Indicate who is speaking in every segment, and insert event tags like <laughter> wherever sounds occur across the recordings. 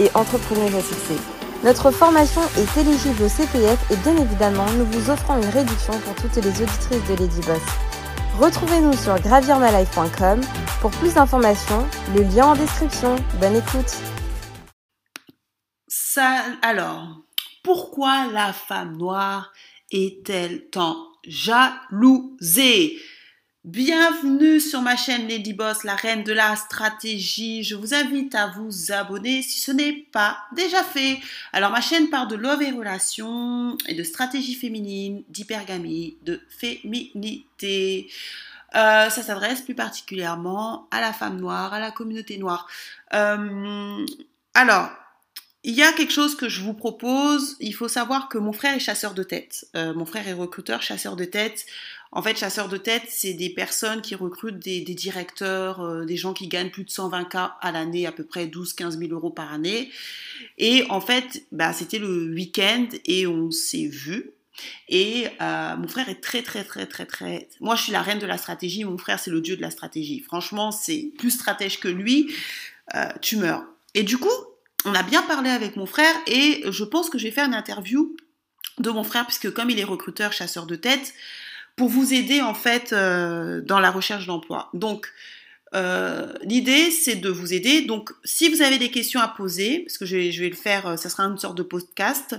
Speaker 1: et entrepreneuse à. Notre formation est éligible au CPF et bien évidemment, nous vous offrons une réduction pour toutes les auditrices de Lady Boss. Retrouvez-nous sur gravirmalife.com pour plus d'informations, le lien en description. Bonne écoute.
Speaker 2: Alors, pourquoi la femme noire est-elle tant jalousée? Bienvenue sur ma chaîne Lady Boss, la reine de la stratégie. Je vous invite à vous abonner si ce n'est pas déjà fait. Alors ma chaîne parle de love et relations et de stratégie féminine, d'hypergamie, de féminité. Euh, ça s'adresse plus particulièrement à la femme noire, à la communauté noire. Euh, alors, il y a quelque chose que je vous propose. Il faut savoir que mon frère est chasseur de tête. Euh, mon frère est recruteur, chasseur de tête. En fait, chasseur de tête, c'est des personnes qui recrutent des, directeurs, euh, des gens qui gagnent plus de 120 k à l'année, à peu près 12-15 000 euros par année. Et en fait, bah, c'était le week-end et on s'est vu. Et euh, mon frère est très, très, très, très, très... Moi, je suis la reine de la stratégie. Mon frère, c'est le dieu de la stratégie. Franchement, c'est plus stratège que lui. tu meurs. Et du coup, on a bien parlé avec mon frère et je pense que je vais faire une interview de mon frère puisque comme il est recruteur, chasseur de tête, pour vous aider en fait euh, dans la recherche d'emploi. Donc euh, l'idée c'est de vous aider. Donc si vous avez des questions à poser, parce que je vais, le faire, euh, ça sera une sorte de podcast.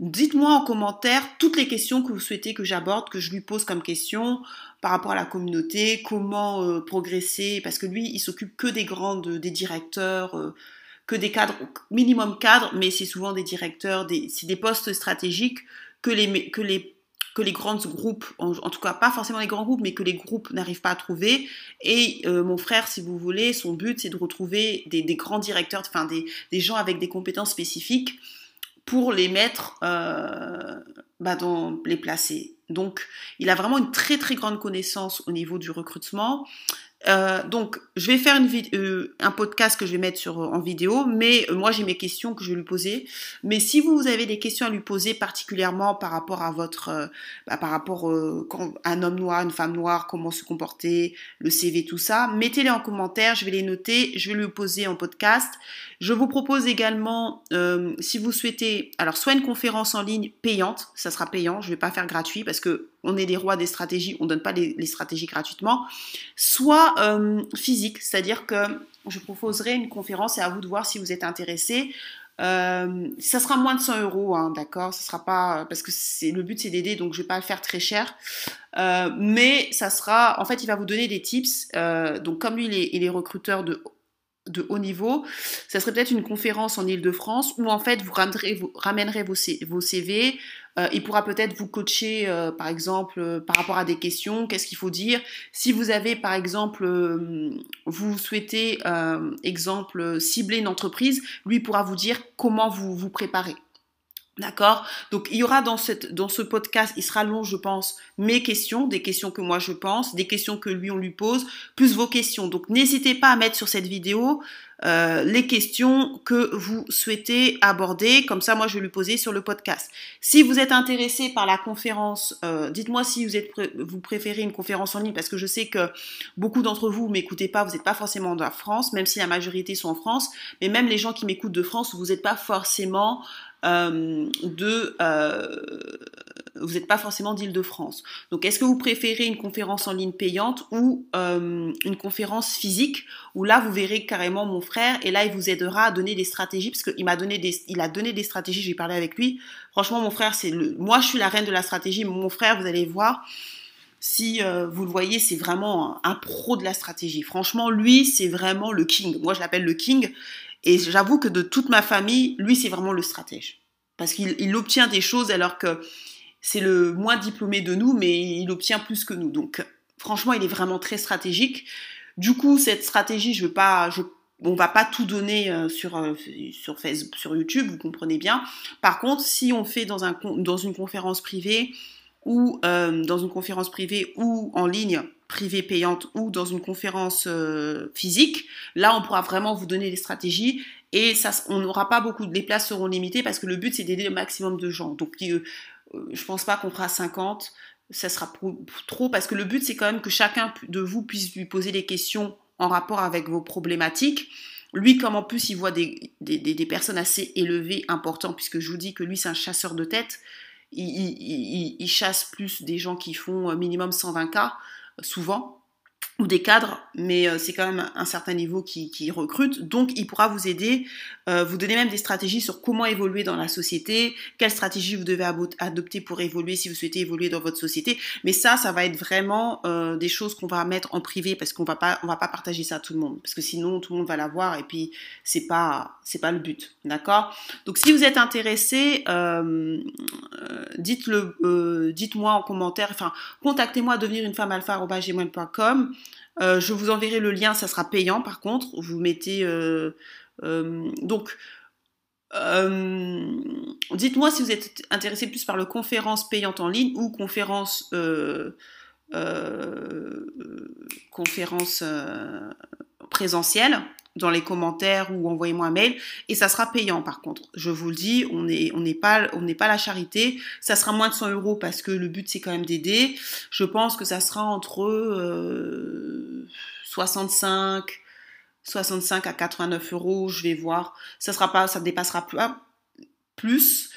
Speaker 2: Dites-moi en commentaire toutes les questions que vous souhaitez que j'aborde, que je lui pose comme question par rapport à la communauté, comment progresser, parce que lui, il s'occupe que des grandes, des directeurs, que des cadres, minimum cadres, mais c'est souvent des directeurs, c'est des postes stratégiques que les, que les grands groupes, en, tout cas pas forcément les grands groupes, mais que les groupes n'arrivent pas à trouver. Et euh, mon frère, si vous voulez, son but, c'est de retrouver des, grands directeurs, enfin des, des, gens avec des compétences spécifiques pour les mettre, euh, bah dans les placer. Donc, il a vraiment une très très grande connaissance au niveau du recrutement. Euh, donc, je vais faire euh, un podcast que je vais mettre sur, en vidéo, mais euh, moi j'ai mes questions que je vais lui poser. Mais si vous avez des questions à lui poser, particulièrement par rapport à votre, bah, par rapport à un homme noir, une femme noire, comment se comporter, le CV, tout ça, mettez-les en commentaire, je vais les noter, je vais lui poser en podcast. Je vous propose également, si vous souhaitez, alors soit une conférence en ligne payante, ça sera payant, je vais pas faire gratuit parce que on est des rois des stratégies, on donne pas les, stratégies gratuitement, soit euh, physique, c'est-à-dire que je proposerai une conférence et à vous de voir si vous êtes intéressé. Euh, ça sera moins de 100 euros, hein, d'accord? Ce sera pas parce que c'est le but c'est d'aider, donc je vais pas le faire très cher. Euh, mais ça sera, en fait, il va vous donner des tips. donc comme lui, il est, il est recruteur de de haut niveau, ça serait peut-être une conférence en Ile-de-France où en fait vous ramènerez, vos CV, euh, il pourra peut-être vous coacher euh, par exemple euh, par rapport à des questions, qu'est-ce qu'il faut dire. Si vous avez par exemple, vous souhaitez exemple cibler une entreprise, lui pourra vous dire comment vous vous préparez. D'accord? Donc il y aura dans, cette, dans ce podcast, il sera long je pense, mes questions, des questions que moi je pense, des questions que lui on lui pose, plus vos questions. Donc n'hésitez pas à mettre sur cette vidéo euh, les questions que vous souhaitez aborder. Comme ça, moi, je vais lui poser sur le podcast. Si vous êtes intéressé par la conférence, euh, dites-moi si vous, êtes vous préférez une conférence en ligne, parce que je sais que beaucoup d'entre vous m'écoutez pas, vous n'êtes pas forcément de France, même si la majorité sont en France, mais même les gens qui m'écoutent de France, vous n'êtes pas forcément euh, de vous n'êtes pas forcément d'Île-de-France. Donc, est-ce que vous préférez une conférence en ligne payante ou euh, une conférence physique où là, vous verrez carrément mon frère et là, il vous aidera à donner des stratégies parce qu'il m'a donné des, il a donné des stratégies. J'ai parlé avec lui. Franchement, mon frère, c'est moi, je suis la reine de la stratégie. Mon frère, vous allez voir. Si euh, vous le voyez, c'est vraiment un, pro de la stratégie. Franchement, lui, c'est vraiment le king. Moi, je l'appelle le king. Et j'avoue que de toute ma famille, lui, c'est vraiment le stratège. Parce qu'il obtient des choses alors que c'est le moins diplômé de nous, mais il obtient plus que nous. Donc, franchement, il est vraiment très stratégique. Du coup, cette stratégie, je veux va pas tout donner euh, sur, euh, sur Facebook, sur YouTube, vous comprenez bien. Par contre, si on fait dans, un, dans une conférence privée ou euh, dans une conférence privée ou en ligne privée payante ou dans une conférence physique, là on pourra vraiment vous donner les stratégies et ça, on n'aura pas beaucoup, les places seront limitées parce que le but c'est d'aider le maximum de gens. Donc je pense pas qu'on fera 50, ça sera trop parce que le but c'est quand même que chacun de vous puisse lui poser des questions en rapport avec vos problématiques. Lui, comme en plus il voit des, des, personnes assez élevées, importantes, puisque je vous dis que lui c'est un chasseur de tête, il, il, chasse plus des gens qui font minimum 120K, souvent, ou des cadres, mais euh, c'est quand même un certain niveau qui, qui, recrute. Donc, il pourra vous aider, euh, vous donner même des stratégies sur comment évoluer dans la société, quelle stratégie vous devez adopter pour évoluer si vous souhaitez évoluer dans votre société. Mais ça, ça va être vraiment euh, des choses qu'on va mettre en privé parce qu'on va pas, on va pas partager ça à tout le monde, parce que sinon tout le monde va l'avoir et puis c'est pas, c'est pas le but, d'accord? Donc, si vous êtes intéressé, dites-le, dites-moi en commentaire, enfin, contactez-moi à devenir une femme alpha euh, je vous enverrai le lien, ça sera payant par contre. Vous mettez euh, euh, donc dites-moi si vous êtes intéressé plus par le conférence payante en ligne ou conférence conférence présentielle dans les commentaires ou envoyez-moi un mail et ça sera payant par contre. Je vous le dis, on n'est on n'est pas on n'est pas la charité. Ça sera moins de 100 euros parce que le but c'est quand même d'aider. Je pense que ça sera entre 65 euh, 65 à 89 euros. Je vais voir. Ça sera pas ça dépassera pas plus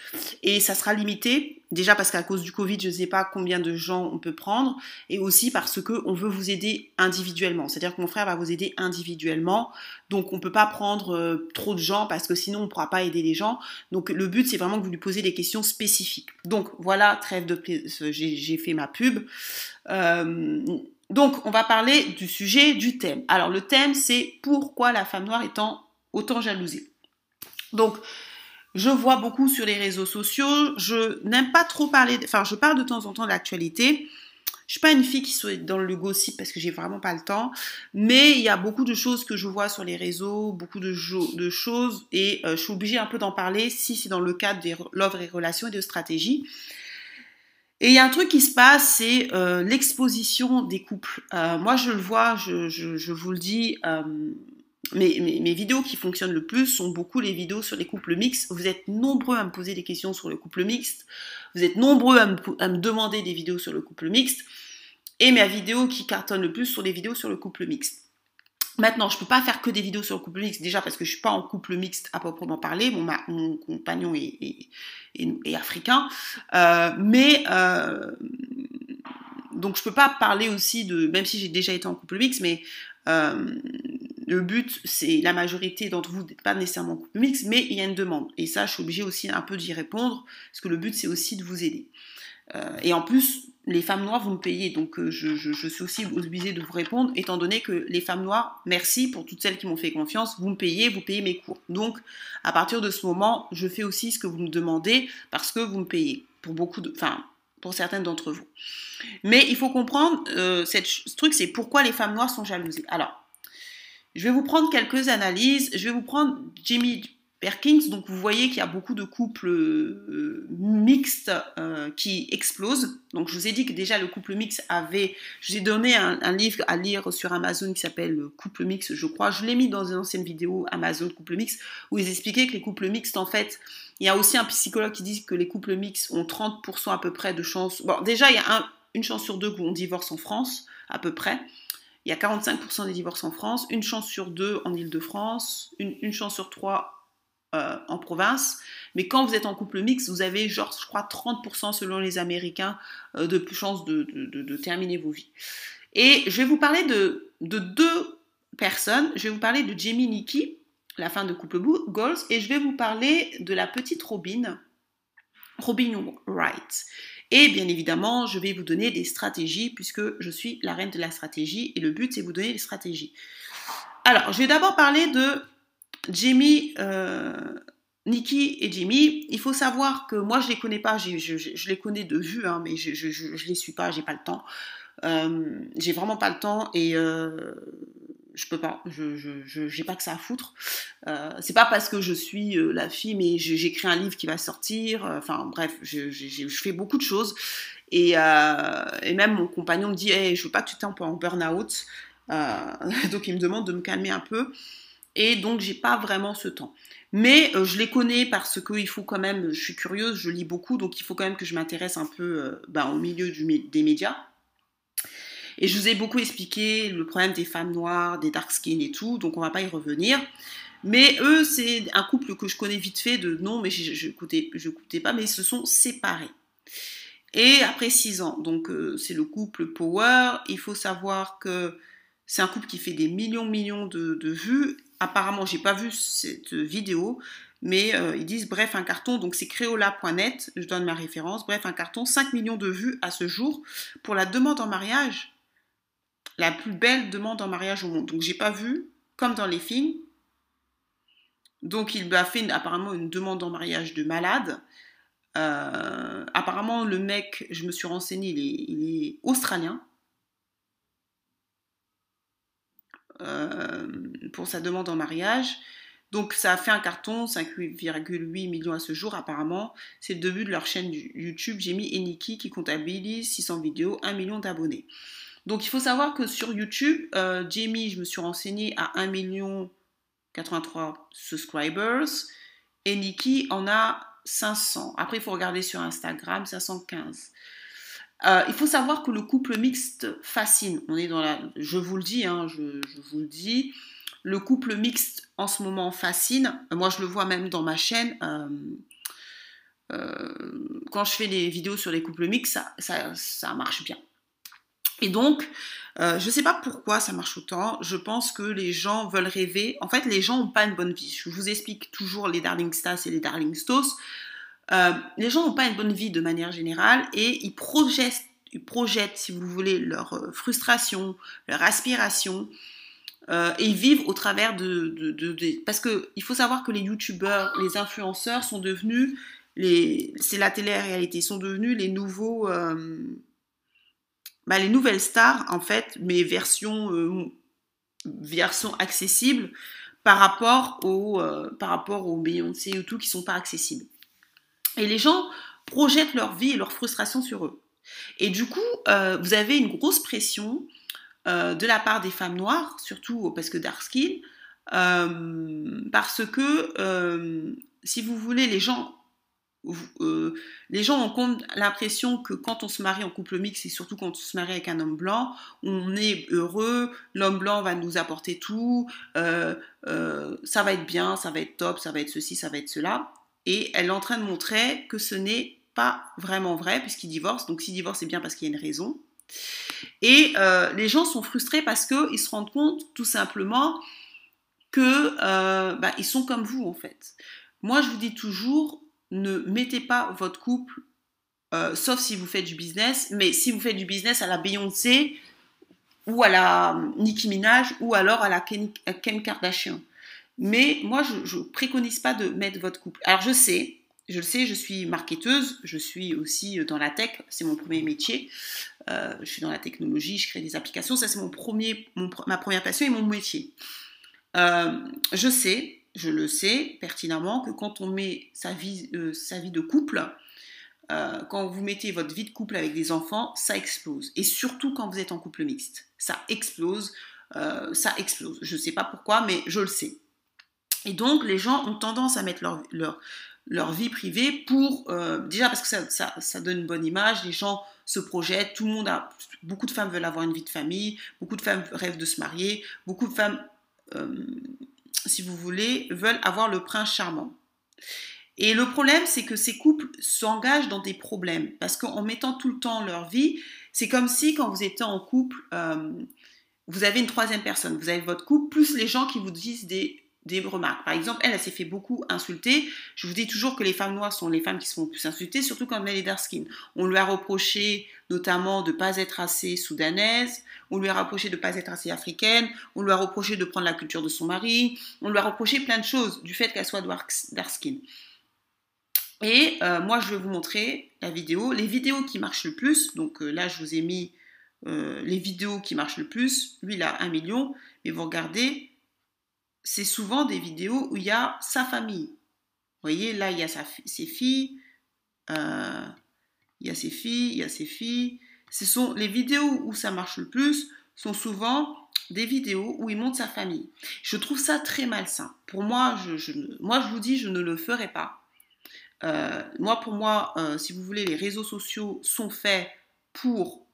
Speaker 2: et ça sera limité déjà parce qu'à cause du Covid, je ne sais pas combien de gens on peut prendre et aussi parce que on veut vous aider individuellement. C'est-à-dire que mon frère va vous aider individuellement. Donc on peut pas prendre euh, trop de gens parce que sinon on ne pourra pas aider les gens. Donc le but c'est vraiment que vous lui posez des questions spécifiques. Donc voilà, trêve de j'ai fait ma pub. Euh, donc on va parler du sujet du thème. Alors le thème c'est pourquoi la femme noire étant autant jalousée. Donc je vois beaucoup sur les réseaux sociaux. Je n'aime pas trop parler, enfin, je parle de temps en temps de l'actualité. Je suis pas une fille qui soit dans le gossip parce que j'ai vraiment pas le temps, mais il y a beaucoup de choses que je vois sur les réseaux, beaucoup de, choses, et euh, je suis obligée un peu d'en parler si c'est dans le cadre de l'offre et relations et de stratégie. Et il y a un truc qui se passe, c'est euh, l'exposition des couples. Euh, moi, je le vois, je vous le dis, mes, vidéos qui fonctionnent le plus sont beaucoup les vidéos sur les couples mixtes. Vous êtes nombreux à me poser des questions sur le couple mixte. Vous êtes nombreux à me, demander des vidéos sur le couple mixte. Et mes vidéos qui cartonnent le plus sont les vidéos sur le couple mixte. Maintenant, je peux pas faire que des vidéos sur le couple mixte, déjà parce que je suis pas en couple mixte à proprement parler, mon, compagnon est, africain, euh, mais euh, donc je peux pas parler aussi de, même si j'ai déjà été en couple mixte, mais euh, le but, c'est la majorité d'entre vous n'êtes pas nécessairement mixte, mais il y a une demande. Et ça, je suis obligée aussi un peu d'y répondre, parce que le but, c'est aussi de vous aider. Euh, et en plus, les femmes noires, vous me payez, donc euh, je, suis aussi obligée de vous répondre, étant donné que les femmes noires, merci pour toutes celles qui m'ont fait confiance, vous me payez, vous payez mes cours. Donc, à partir de ce moment, je fais aussi ce que vous me demandez, parce que vous me payez, pour beaucoup de, enfin, pour certaines d'entre vous. Mais il faut comprendre, euh, cette, ce truc, c'est pourquoi les femmes noires sont jalousées. Alors, je vais vous prendre quelques analyses. Je vais vous prendre Jimmy Perkins. Donc vous voyez qu'il y a beaucoup de couples euh, mixtes euh, qui explosent. Donc je vous ai dit que déjà le couple mixte avait... Je vous ai donné un, livre à lire sur Amazon qui s'appelle Couple mixte, je crois. Je l'ai mis dans une ancienne vidéo Amazon Couple mixte où ils expliquaient que les couples mixtes, en fait, il y a aussi un psychologue qui dit que les couples mixtes ont 30% à peu près de chances... Bon, déjà, il y a une chance sur deux qu'on divorce en France, à peu près. Il y a 45% des divorces en France, une chance sur deux en Ile-de-France, une, chance sur trois euh, en province. Mais quand vous êtes en couple mixte, vous avez, genre, je crois, 30% selon les Américains euh, de chances de, de, terminer vos vies. Et je vais vous parler de, deux personnes. Je vais vous parler de Jamie Nikki, la fin de couple Goals, et je vais vous parler de la petite Robin, Robin Wright. Et bien évidemment, je vais vous donner des stratégies puisque je suis la reine de la stratégie et le but c'est vous donner des stratégies. Alors, je vais d'abord parler de Jamie, euh, Nikki et Jimmy. Il faut savoir que moi je les connais pas, je, les connais de vue, hein, mais je, ne les suis pas, j'ai pas le temps. Euh, j'ai vraiment pas le temps et euh, je peux pas, je je, pas que ça à foutre. Euh, c'est pas parce que je suis euh, la fille, mais j'écris un livre qui va sortir. Euh, enfin bref, je, fais beaucoup de choses. Et, et même mon compagnon me dit, hey, je veux pas que tu tombes en burn-out. <laughs> donc il me demande de me calmer un peu. Et donc j'ai pas vraiment ce temps. Mais je les connais parce qu'il faut quand même, je suis curieuse, je lis beaucoup, donc il faut quand même que je m'intéresse un peu ben, au milieu des médias. Et je vous ai beaucoup expliqué le problème des femmes noires, des dark skin et tout, donc on va pas y revenir. Mais eux, c'est un couple que je connais vite fait de non, mais je n'écoutais je pas, mais ils se sont séparés. Et après six ans, donc euh, c'est le couple Power. Il faut savoir que c'est un couple qui fait des millions, millions de, vues. Apparemment, j'ai pas vu cette vidéo, mais euh, ils disent bref un carton, donc c'est créola.net, je donne ma référence, bref un carton, 5 millions de vues à ce jour pour la demande en mariage la plus belle demande en mariage au monde. Donc j'ai pas vu, comme dans les films. Donc il m'a fait apparemment une demande en mariage de malade. Euh, apparemment le mec, je me suis renseignée, il est, australien. Euh, pour sa demande en mariage. Donc ça a fait un carton, 5,8 millions à ce jour apparemment. C'est le début de leur chaîne YouTube. J'ai mis Eniki qui comptabilise 600 vidéos, 1 million d'abonnés. Donc il faut savoir que sur YouTube, euh, Jamie, je me suis renseignée, à 1 million 83 subscribers et Nikki en a 500. Après, il faut regarder sur Instagram, 515. Euh, il faut savoir que le couple mixte fascine. On est dans la, je vous le dis, hein, je, vous le dis, le couple mixte en ce moment fascine. Moi, je le vois même dans ma chaîne. Euh, quand je fais des vidéos sur les couples mixtes, ça marche bien. Et donc, euh, je ne sais pas pourquoi ça marche autant. Je pense que les gens veulent rêver. En fait, les gens n'ont pas une bonne vie. Je vous explique toujours les Darling Stars et les Darling Stos. Euh, les gens n'ont pas une bonne vie de manière générale et ils projettent, ils projettent si vous voulez, leur euh, frustration, leur aspiration. et ils vivent au travers de, de, de, parce que il faut savoir que les youtubeurs, les influenceurs sont devenus les, c'est la télé-réalité, sont devenus les nouveaux, bah, les nouvelles stars, en fait, mes versions, euh, versions accessibles par rapport aux, euh, par rapport aux Beyoncé ou tout qui sont pas accessibles. Et les gens projettent leur vie et leur frustration sur eux. Et du coup, euh, vous avez une grosse pression de la part des femmes noires, surtout parce que dark skin, parce que si vous voulez, les gens euh, les gens ont l'impression que quand on se marie en couple mixte, et surtout quand on se marie avec un homme blanc, on est heureux, l'homme blanc va nous apporter tout, euh, euh, ça va être bien, ça va être top, ça va être ceci, ça va être cela. Et elle est en train de montrer que ce n'est pas vraiment vrai puisqu'il divorce. Donc s'il divorce, c'est bien parce qu'il y a une raison. Et les gens sont frustrés parce qu'ils se rendent compte tout simplement que bah, ils sont comme vous en fait. Moi, je vous dis toujours, ne mettez pas votre couple, euh, sauf si vous faites du business, mais si vous faites du business à la Beyoncé ou à la Nicki Minaj ou alors à la Ken, Kardashian. Mais moi, je ne préconise pas de mettre votre couple. Alors je sais, je le sais, je suis marketeuse, je suis aussi dans la tech, c'est mon premier métier. Euh, je suis dans la technologie, je crée des applications, ça c'est mon premier, ma première passion et mon métier. Euh, je sais, je le sais pertinemment que quand on met sa vie, euh, sa vie de couple, euh, quand vous mettez votre vie de couple avec des enfants, ça explose. Et surtout quand vous êtes en couple mixte, ça explose, euh, ça explose. Je ne sais pas pourquoi, mais je le sais. Et donc les gens ont tendance à mettre leur, leur, leur vie privée pour déjà parce que ça, ça, ça, donne une bonne image, les gens se projettent, tout le monde a, beaucoup de femmes veulent avoir une vie de famille, beaucoup de femmes rêvent de se marier, beaucoup de femmes si vous voulez, veulent avoir le prince charmant. Et le problème, c'est que ces couples s'engagent dans des problèmes, parce qu'en mettant tout le temps leur vie, c'est comme si quand vous étiez en couple, euh, vous avez une troisième personne, vous avez votre couple, plus les gens qui vous disent des des remarques. Par exemple, elle, s'est fait beaucoup insulter. Je vous dis toujours que les femmes noires sont les femmes qui se font plus insulter, surtout quand elle est dark skin. On lui a reproché notamment de ne pas être assez soudanaise, on lui a reproché de ne pas être assez africaine, on lui a reproché de prendre la culture de son mari, on lui a reproché plein de choses du fait qu'elle soit dark skin. Et euh, moi, je vais vous montrer la vidéo. Les vidéos qui marchent le plus, donc euh, là, je vous ai mis euh, les vidéos qui marchent le plus, lui il a un million, mais vous regardez, c'est souvent des vidéos où il y a sa famille. Vous voyez, là il y a ses filles, euh, il y a ses filles, il y a ses filles. Ce sont les vidéos où ça marche le plus, sont souvent des vidéos où il montre sa famille. Je trouve ça très malsain. Pour moi, je, moi, je vous dis, je ne le ferai pas. Euh, moi, pour moi, euh, si vous voulez, les réseaux sociaux sont faits pour...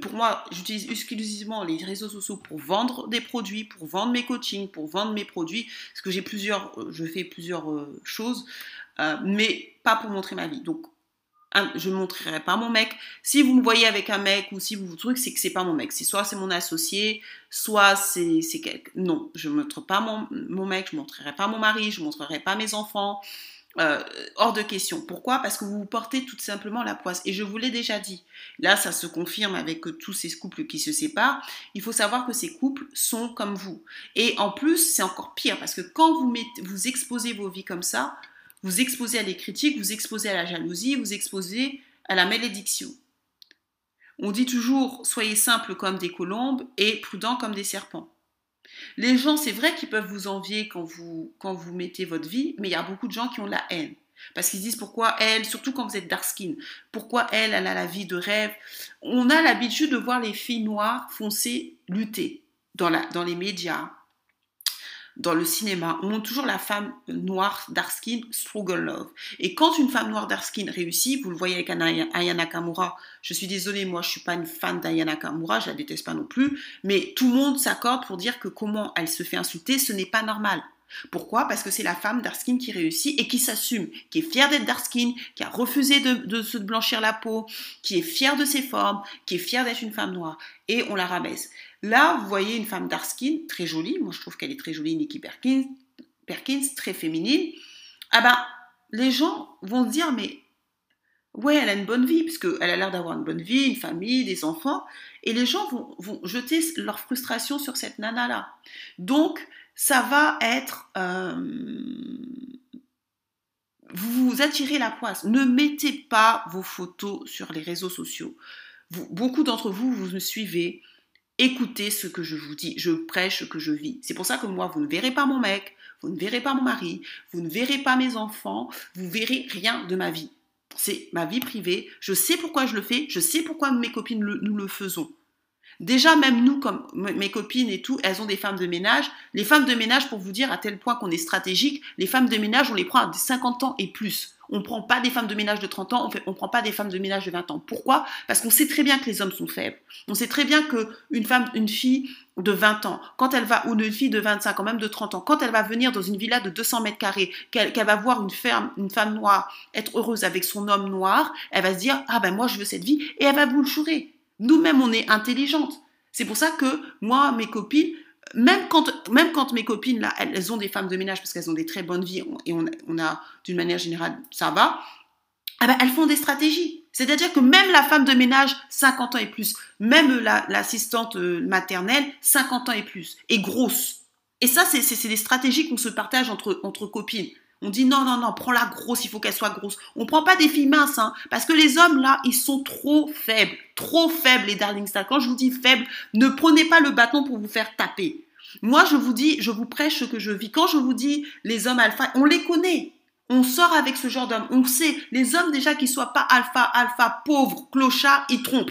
Speaker 2: pour moi, j'utilise exclusivement les réseaux sociaux pour vendre des produits, pour vendre mes coachings, pour vendre mes produits, parce que j'ai plusieurs, je fais plusieurs choses, mais pas pour montrer ma vie. Donc, je ne montrerai pas mon mec. Si vous me voyez avec un mec ou si vous vous truc, c'est que c'est pas mon mec. C'est soit c'est mon associé, soit c'est quelque... Non, je ne montre pas mon, mon mec, je ne montrerai pas mon mari, je ne montrerai pas mes enfants. Euh, hors de question. Pourquoi? Parce que vous vous portez tout simplement la poisse. Et je vous l'ai déjà dit. Là, ça se confirme avec tous ces couples qui se séparent. Il faut savoir que ces couples sont comme vous. Et en plus, c'est encore pire parce que quand vous, vous exposez vos vies comme ça, vous exposez à des critiques, vous exposez à la jalousie, vous exposez à la malédiction. On dit toujours soyez simples comme des colombes et prudents comme des serpents. Les gens, c'est vrai qu'ils peuvent vous envier quand vous, quand vous mettez votre vie, mais il y a beaucoup de gens qui ont la haine. Parce qu'ils disent pourquoi elle, surtout quand vous êtes dark skin, pourquoi elle, elle a la vie de rêve? On a l'habitude de voir les filles noires foncées lutter dans, la, dans les médias, dans le cinéma, on montre toujours la femme noire dark skin struggle love. Et quand une femme noire dark skin réussit, vous le voyez avec Ayana Kamura, je suis désolée, moi je suis pas une fan d'Ayana Kamura, je la déteste pas non plus, mais tout le monde s'accorde pour dire que comment elle se fait insulter, ce n'est pas normal. Pourquoi? Parce que c'est la femme dark skin qui réussit et qui s'assume, qui est fière d'être dark skin, qui a refusé de, se blanchir la peau, qui est fière de ses formes, qui est fière d'être une femme noire. Et on la rabaisse. Là, vous voyez une femme dark skin, très jolie. Moi, je trouve qu'elle est très jolie, Nikki Perkins, Perkins très féminine. Ah ben, les gens vont se dire, mais ouais, elle a une bonne vie, parce qu'elle a l'air d'avoir une bonne vie, une famille, des enfants. Et les gens vont, jeter leur frustration sur cette nana-là. Donc, ça va être... Euh, vous vous attirez la poisse. Ne mettez pas vos photos sur les réseaux sociaux. beaucoup d'entre vous, vous me suivez, écoutez ce que je vous dis, je prêche ce que je vis. C'est pour ça que moi, vous ne verrez pas mon mec, vous ne verrez pas mon mari, vous ne verrez pas mes enfants, vous verrez rien de ma vie. C'est ma vie privée, je sais pourquoi je le fais, je sais pourquoi mes copines nous le faisons. Déjà, même nous, comme mes copines et tout, elles ont des femmes de ménage. Les femmes de ménage, pour vous dire à tel point qu'on est stratégique, les femmes de ménage, on les prend à 50 ans et plus. On ne prend pas des femmes de ménage de 30 ans, on ne prend pas des femmes de ménage de 20 ans. Pourquoi? Parce qu'on sait très bien que les hommes sont faibles. On sait très bien qu'une femme, une fille de 20 ans, quand elle va, ou une fille de 25 ans, même de 30 ans, quand elle va venir dans une villa de 200 mètres carrés, qu'elle va voir une, une femme noire être heureuse avec son homme noir, elle va se dire, ah ben moi je veux cette vie, et elle va vous le. Nous-mêmes, on est intelligentes. C'est pour ça que moi, mes copines, même quand, même quand mes copines, là, elles, ont des femmes de ménage parce qu'elles ont des très bonnes vies et on, a, d'une manière générale, ça va, ah ben, elles font des stratégies. C'est-à-dire que même la femme de ménage, 50 ans et plus, même l'assistante euh, maternelle, 50 ans et plus, est grosse. Et ça, c'est des stratégies qu'on se partage entre, entre copines. On dit non, non, non, prends-la grosse, il faut qu'elle soit grosse. On ne prend pas des filles minces, hein, parce que les hommes, là, ils sont trop faibles. Trop faibles, les darling stars. Quand je vous dis faibles, ne prenez pas le bâton pour vous faire taper. Moi, je vous dis, je vous prêche ce que je vis. Quand je vous dis les hommes alpha, on les connaît. On sort avec ce genre d'hommes. On sait, les hommes déjà qui soient pas alpha, alpha, pauvres, clochards, ils trompent.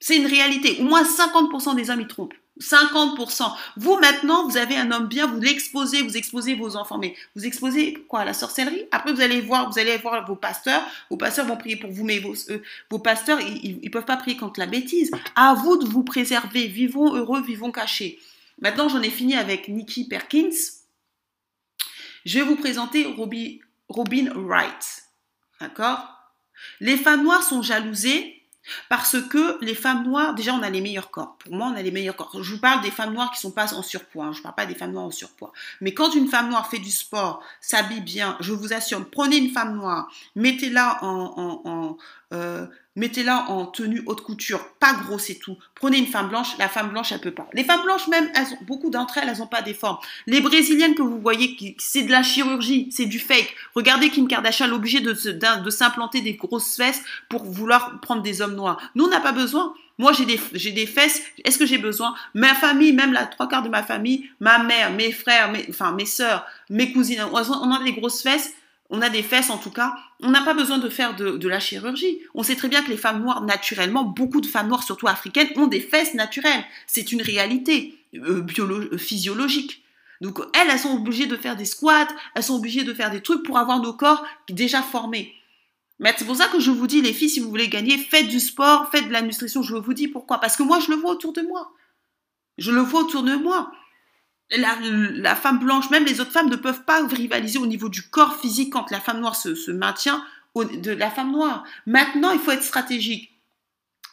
Speaker 2: C'est une réalité. Au moins 50% des hommes, ils trompent. 50%. Vous, maintenant, vous avez un homme bien, vous l'exposez, vous exposez vos enfants, mais vous exposez quoi La sorcellerie? Après, vous allez voir, vous allez voir vos pasteurs. Vos pasteurs vont prier pour vous, mais vos, euh, pasteurs, ils ne peuvent pas prier contre la bêtise. À vous de vous préserver. Vivons heureux, vivons cachés. Maintenant, j'en ai fini avec Nikki Perkins. Je vais vous présenter Robin Wright. D'accord? Les femmes noires sont jalousées parce que les femmes noires, déjà, on a les meilleurs corps. Pour moi, on a les meilleurs corps. Je vous parle des femmes noires qui sont pas en surpoids. Hein. Je ne parle pas des femmes noires en surpoids. Mais quand une femme noire fait du sport, s'habille bien, je vous assure, prenez une femme noire, mettez-la en, en, euh, mettez-la en tenue haute couture, pas grosse et tout. Prenez une femme blanche, la femme blanche, elle peut pas. Les femmes blanches, même, elles ont, beaucoup d'entre elles, elles n'ont pas des formes. Les brésiliennes que vous voyez, c'est de la chirurgie, c'est du fake. Regardez Kim Kardashian, l'obligé de, de, s'implanter des grosses fesses pour vouloir prendre des hommes noirs. Nous, on n'a pas besoin. Moi, j'ai des, des fesses. Est-ce que j'ai besoin? Ma famille, même la trois quarts de ma famille, ma mère, mes frères, mes, enfin mes sœurs, mes cousines, on a des grosses fesses on a des fesses en tout cas, on n'a pas besoin de faire de, la chirurgie. On sait très bien que les femmes noires, naturellement, beaucoup de femmes noires, surtout africaines, ont des fesses naturelles. C'est une réalité euh, euh, physiologique. Donc elles, elles sont obligées de faire des squats, elles sont obligées de faire des trucs pour avoir nos corps déjà formés. Mais c'est pour ça que je vous dis, les filles, si vous voulez gagner, faites du sport, faites de la nutrition. Je vous dis pourquoi. Parce que moi, je le vois autour de moi. Je le vois autour de moi la, femme blanche, même les autres femmes ne peuvent pas rivaliser au niveau du corps physique quand la femme noire se, maintient de la femme noire. Maintenant, il faut être stratégique.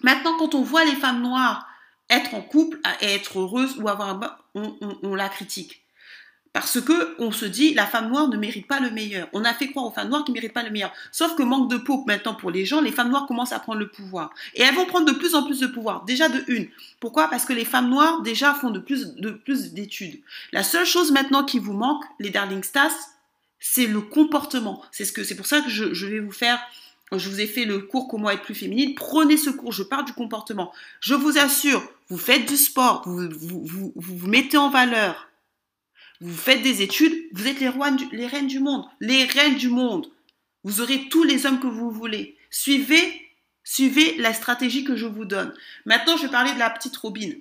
Speaker 2: Maintenant, quand on voit les femmes noires être en couple et être heureuses ou avoir un on, on la critique. Parce que on se dit la femme noire ne mérite pas le meilleur. On a fait croire aux femmes noires qu'ils ne méritent pas le meilleur. Sauf que manque de peau maintenant pour les gens, les femmes noires commencent à prendre le pouvoir. Et elles vont prendre de plus en plus de pouvoir. Déjà de une. Pourquoi? Parce que les femmes noires déjà font de plus de plus d'études. La seule chose maintenant qui vous manque, les darling stars, c'est le comportement. C'est ce que c'est pour ça que je, vais vous faire je vous ai fait le cours Comment être plus féminine. Prenez ce cours, je parle du comportement. Je vous assure, vous faites du sport, vous vous, vous, vous mettez en valeur, vous faites des études, vous êtes les, rois, les reines du monde, les reines du monde. Vous aurez tous les hommes que vous voulez. Suivez, suivez la stratégie que je vous donne. Maintenant, je vais parler de la petite Robin.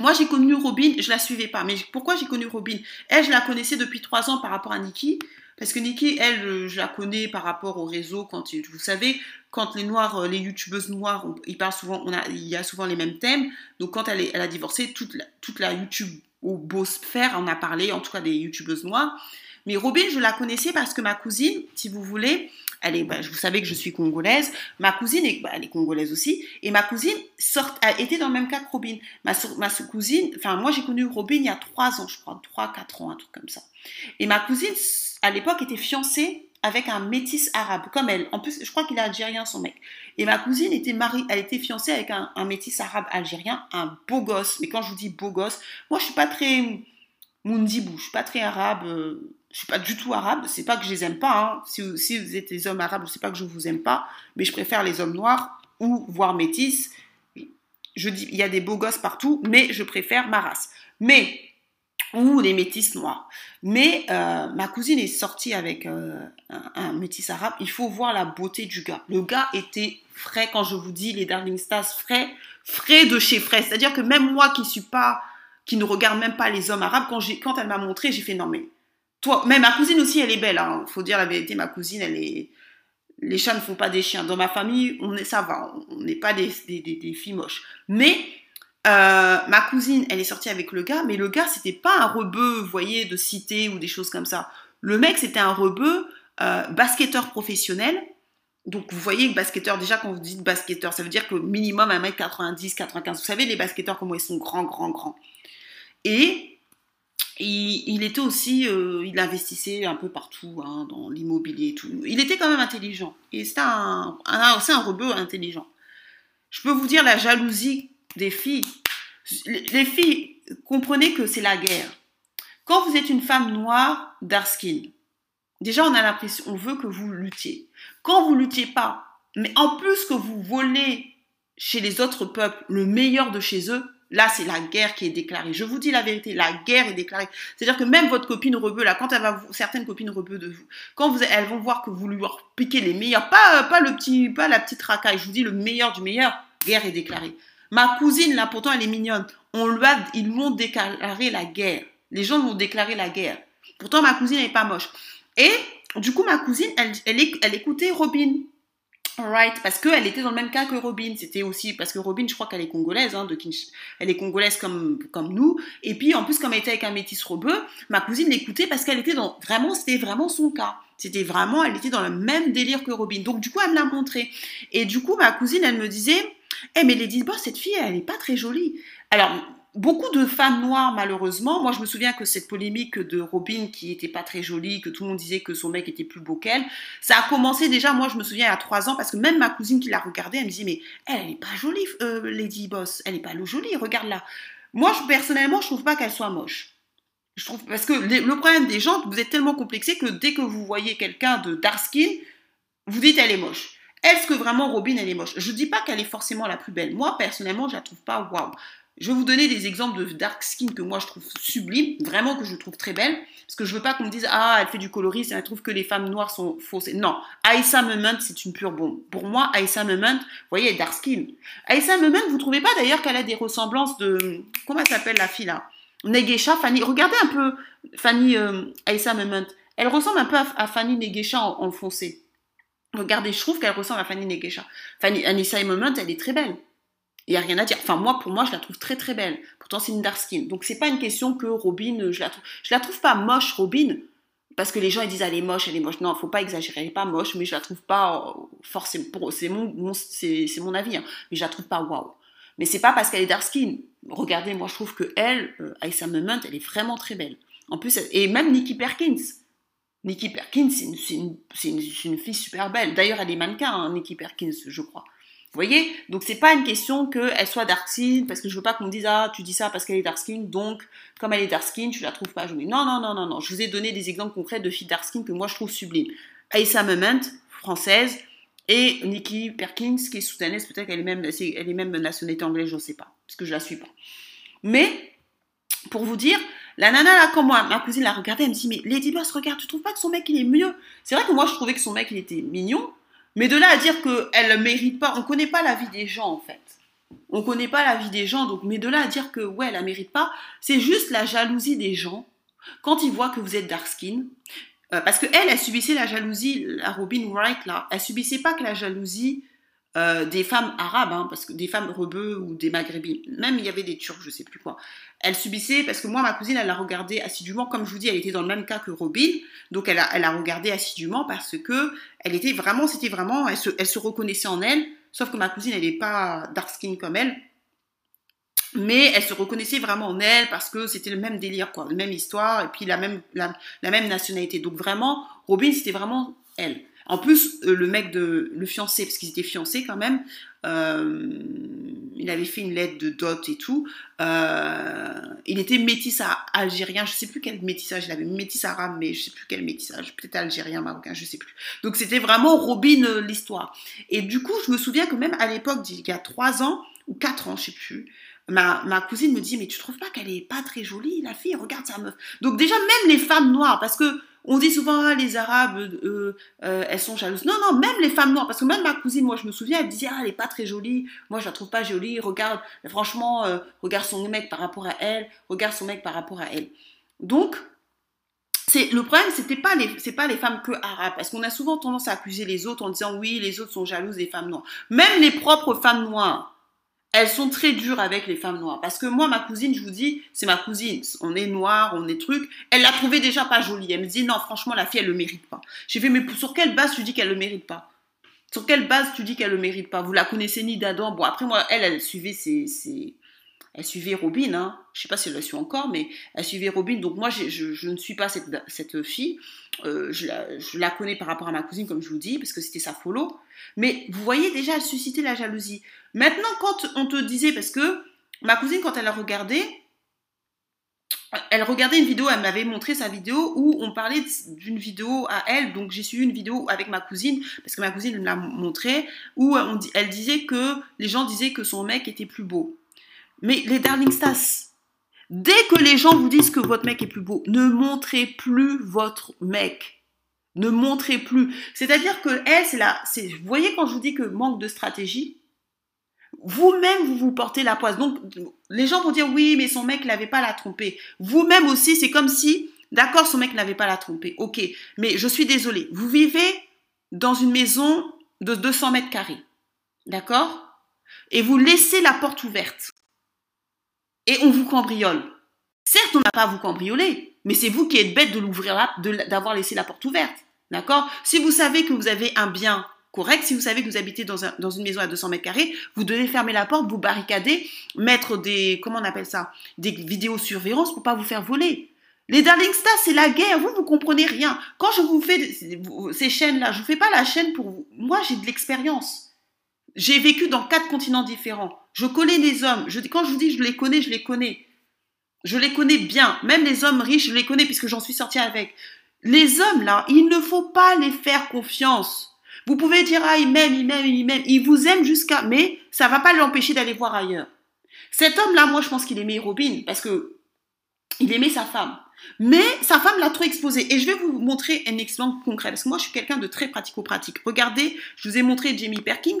Speaker 2: Moi, j'ai connu Robin, je la suivais pas. Mais pourquoi j'ai connu Robin Elle, je la connaissais depuis trois ans par rapport à Nikki. Parce que Nikki, elle, je la connais par rapport au réseau. Quand vous savez, quand les noirs, les youtubeuses noires, ils parlent souvent, il y a souvent les mêmes thèmes. Donc, quand elle, est, elle a divorcé, toute la, toute la YouTube au beau faire, on a parlé, en tout cas des youtubeuses noires. Mais Robin, je la connaissais parce que ma cousine, si vous voulez, elle est, bah, vous savez que je suis congolaise, ma cousine, est, bah, elle est congolaise aussi, et ma cousine sort, a été dans le même cas que Robin. Ma, ma cousine, enfin moi j'ai connu Robin il y a trois ans, je crois, trois, quatre ans, un truc comme ça. Et ma cousine, à l'époque, était fiancée avec un métis arabe, comme elle. En plus, je crois qu'il est algérien, son mec. Et ma cousine était mariée, elle était fiancée avec un, métis arabe algérien, un beau gosse. Mais quand je vous dis beau gosse, moi, je suis pas très mundibou, je suis pas très arabe, euh, je suis pas du tout arabe. C'est pas que je les aime pas. Hein. Si, si, vous êtes des hommes arabes, c'est pas que je vous aime pas, mais je préfère les hommes noirs ou voire métis. Je dis, il y a des beaux gosses partout, mais je préfère ma race. Mais ou les métis noirs. Mais euh, ma cousine est sortie avec euh, un, métis arabe. Il faut voir la beauté du gars. Le gars était frais quand je vous dis les Darling Stars frais, frais de chez frais. C'est-à-dire que même moi qui suis pas, qui ne regarde même pas les hommes arabes, quand, quand elle m'a montré, j'ai fait non mais toi, même ma cousine aussi, elle est belle. Hein. Faut dire la vérité, ma cousine, elle est les chats ne font pas des chiens. Dans ma famille, on est ça va, on n'est pas des, des, des filles moches. Mais euh, ma cousine, elle est sortie avec le gars, mais le gars, c'était pas un rebeu, vous voyez, de cité ou des choses comme ça. Le mec, c'était un rebeu euh, basketteur professionnel. Donc, vous voyez, basketteur, déjà, quand vous dites basketteur, ça veut dire que minimum 1m90, 95. Vous savez, les basketteurs, comment ils sont grands, grands, grands. Et il, était aussi, euh, il investissait un peu partout, hein, dans l'immobilier et tout. Il était quand même intelligent. Et c'est un, un, un rebeu intelligent. Je peux vous dire la jalousie des filles. Les filles, comprenez que c'est la guerre. Quand vous êtes une femme noire, dark déjà on a l'impression, on veut que vous luttiez. Quand vous luttiez pas, mais en plus que vous volez chez les autres peuples le meilleur de chez eux, là c'est la guerre qui est déclarée. Je vous dis la vérité, la guerre est déclarée. C'est-à-dire que même votre copine rebeu, là, quand elle va, certaines copines rebeu de vous, quand elles vont voir que vous lui piquez les meilleurs, pas, pas le petit, pas la petite racaille, je vous dis le meilleur du meilleur, guerre est déclarée. Ma cousine, là, pourtant, elle est mignonne. On lui a, ils m'ont déclaré la guerre. Les gens m'ont déclaré la guerre. Pourtant, ma cousine n'est pas moche. Et du coup, ma cousine, elle, elle, écoutait Robin. Right, parce qu'elle était dans le même cas que Robin. C'était aussi parce que Robin, je crois qu'elle est congolaise, hein, elle est congolaise comme comme nous. Et puis en plus, comme elle était avec un métis rebeu, ma cousine l'écoutait parce qu'elle était dans vraiment, c'était vraiment son cas. C'était vraiment, elle était dans le même délire que Robin. Donc du coup, elle me l'a montré. Et du coup, ma cousine, elle me disait, eh mais Lady Boss, cette fille, elle n'est pas très jolie. Alors, beaucoup de femmes noires, malheureusement, moi je me souviens que cette polémique de Robin qui était pas très jolie, que tout le monde disait que son mec était plus beau qu'elle, ça a commencé déjà, moi je me souviens a trois ans, parce que même ma cousine qui l'a regardée, elle me disait mais elle, elle est pas jolie, euh, Lady Boss, elle est pas jolie, regarde-la. Moi je, personnellement je trouve pas qu'elle soit moche. Je trouve, parce que le problème des gens, vous êtes tellement complexé que dès que vous voyez quelqu'un de dark skin, vous dites elle est moche. Est-ce que vraiment Robin elle est moche? Je dis pas qu'elle est forcément la plus belle. Moi personnellement, je la trouve pas waouh. Je vais vous donner des exemples de dark skin que moi je trouve sublime, vraiment que je trouve très belle, parce que je veux pas qu'on me dise ah elle fait du colorisme, elle trouve que les femmes noires sont fausses. Non, Aïssa Moment c'est une pure bombe. Pour moi Aïssa Moment, vous voyez dark skin. Aïssa Moment, vous trouvez pas d'ailleurs qu'elle a des ressemblances de comment elle s'appelle la fille là? Negesha, Fanny. Regardez un peu Fanny euh, Aïssa Moment. Elle ressemble un peu à, Fanny Negesha en, foncé. Regardez, je trouve qu'elle ressemble à Fanny Negesha. Fanny Aïssa Moment, elle est très belle. Il n'y a rien à dire. Enfin, moi, pour moi, je la trouve très très belle. Pourtant, c'est une dark skin. Donc, c'est pas une question que Robin, je la trouve. Je la trouve pas moche, Robin. Parce que les gens ils disent elle est moche, elle est moche. Non, faut pas exagérer, elle est pas moche, mais je la trouve pas euh, forcément. C'est mon, c'est mon avis, hein. mais je la trouve pas waouh. Mais c'est pas parce qu'elle est dark skin. Regardez, moi je trouve que elle, euh, Aïssa Moment, elle est vraiment très belle. En plus, et même Nikki Perkins. Nikki Perkins, c'est une, une, une, fille super belle. D'ailleurs, elle est mannequin, hein, Nikki Perkins, je crois. Vous voyez? Donc c'est pas une question qu'elle soit dark skin, parce que je veux pas qu'on dise ah tu dis ça parce qu'elle est dark skin, donc comme elle est dark skin, tu la trouves pas jolie. Non non non non non. Je vous ai donné des exemples concrets de filles dark skin que moi je trouve sublimes. Aïssa Moment, française, et Nikki Perkins qui est soutanaise, peut-être qu'elle est même elle est même nationalité anglaise, je sais pas, parce que je la suis pas. Mais pour vous dire, la nana là, quand moi, ma cousine l'a regardée, elle me dit mais Lady Boss, regarde, tu trouves pas que son mec il est mieux? C'est vrai que moi je trouvais que son mec il était mignon, mais de là à dire qu'elle ne mérite pas, on ne connaît pas la vie des gens en fait. On ne connaît pas la vie des gens, donc, mais de là à dire que ouais, elle ne mérite pas, c'est juste la jalousie des gens quand ils voient que vous êtes dark skin. Euh, parce que elle, elle subissait la jalousie, la Robin Wright là, elle subissait pas que la jalousie euh, des femmes arabes, hein, parce que des femmes rebeux ou des maghrébines, même il y avait des turcs, je sais plus quoi. Elle subissait, parce que moi, ma cousine, elle l'a regardé assidûment, comme je vous dis, elle était dans le même cas que Robin, donc elle a, elle a regardé assidûment parce que elle était vraiment, c'était vraiment, elle se, elle se reconnaissait en elle, sauf que ma cousine, elle n'est pas dark skin comme elle, mais elle se reconnaissait vraiment en elle parce que c'était le même délire, quoi, la même histoire, et puis la même, la, la même nationalité. Donc vraiment, Robin, c'était vraiment elle. En plus, euh, le mec de le fiancé, parce qu'ils étaient fiancés quand même, euh, il avait fait une lettre de dot et tout. Euh, il était métis à algérien, je sais plus quel métissage il avait, métis arabe, mais je sais plus quel métissage, peut-être algérien, marocain, je sais plus. Donc c'était vraiment Robin l'histoire. Et du coup, je me souviens que même à l'époque, il y a trois ans ou quatre ans, je sais plus. Ma, ma, cousine me dit mais tu trouves pas qu'elle est pas très jolie la fille? Regarde sa meuf donc déjà même les femmes noires parce que on dit souvent, ah, les Arabes, euh, elles sont jalouses. Non, non, même les femmes noires, parce que même ma cousine, moi je me souviens, elle disait, ah, elle est pas très jolie, moi je la trouve pas jolie, regarde, franchement, euh, regarde son mec par rapport à elle, regarde son mec par rapport à elle. Donc, c'est le problème, c'était pas les, c'est pas les femmes que arabes, parce qu'on a souvent tendance à accuser les autres en disant, oui, les autres sont jalouses des femmes noires. Même les propres femmes noires, elles sont très dures avec les femmes noires. Parce que moi, ma cousine, je vous dis, c'est ma cousine. On est noir, on est truc. Elle l'a trouvée déjà pas jolie. Elle me dit, non, franchement, la fille, elle le mérite pas. J'ai fait, mais sur quelle base tu dis qu'elle le mérite pas? Sur quelle base tu dis qu'elle le mérite pas? Vous la connaissez ni d'Adam. Bon, après, moi, elle, elle suivait ses, ses, elle suivait Robin, hein. je sais pas si elle la suit encore, mais elle suivait Robin, donc moi je, ne suis pas cette, cette fille, euh, je, la, je, la, connais par rapport à ma cousine comme je vous dis, parce que c'était sa follow, mais vous voyez déjà, elle suscitait la jalousie. Maintenant quand on te disait, parce que ma cousine quand elle a regardé, elle regardait une vidéo, elle m'avait montré sa vidéo où on parlait d'une vidéo à elle, donc j'ai suivi une vidéo avec ma cousine, parce que ma cousine me l'a montré, où on, elle disait que les gens disaient que son mec était plus beau. Mais les darling stars, dès que les gens vous disent que votre mec est plus beau, ne montrez plus votre mec. Ne montrez plus. C'est-à-dire que elle, c'est c'est, vous voyez quand je vous dis que manque de stratégie, vous-même vous vous portez la poisse. Donc les gens vont dire oui, mais son mec n'avait pas la trompé. Vous-même aussi, c'est comme si, d'accord, son mec n'avait pas la trompé. Ok, mais je suis désolée. Vous vivez dans une maison de 200 mètres carrés, d'accord, et vous laissez la porte ouverte et on vous cambriole. Certes, on n'a pas à vous cambrioler, mais c'est vous qui êtes bête de l'ouvrir, d'avoir laissé la porte ouverte. D'accord? Si vous savez que vous avez un bien correct. Si vous savez que vous habitez dans, dans une maison à 200 mètres carrés, vous devez fermer la porte, vous barricader, mettre des, comment on appelle ça, des vidéos surveillance pour pas vous faire voler. Les Darling Stars, c'est la guerre. Vous, vous comprenez rien. Quand je vous fais ces chaînes-là, je vous fais pas la chaîne pour vous. Moi, j'ai de l'expérience. J'ai vécu dans quatre continents différents. Je connais les hommes. Quand je vous dis je les connais, je les connais. Je les connais bien. Même les hommes riches, je les connais puisque j'en suis sortie avec. Les hommes, là, il ne faut pas les faire confiance. Vous pouvez dire, ah, il m'aime, il m'aime, il m'aime. Il vous aime jusqu'à, mais ça va pas l'empêcher d'aller voir ailleurs. Cet homme-là, moi, je pense qu'il aimait Robin parce que il aimait sa femme. Mais sa femme l'a trop exposé. Et je vais vous montrer un exemple concret. Parce que moi, je suis quelqu'un de très pratico-pratique. Regardez, je vous ai montré Jamie Perkins.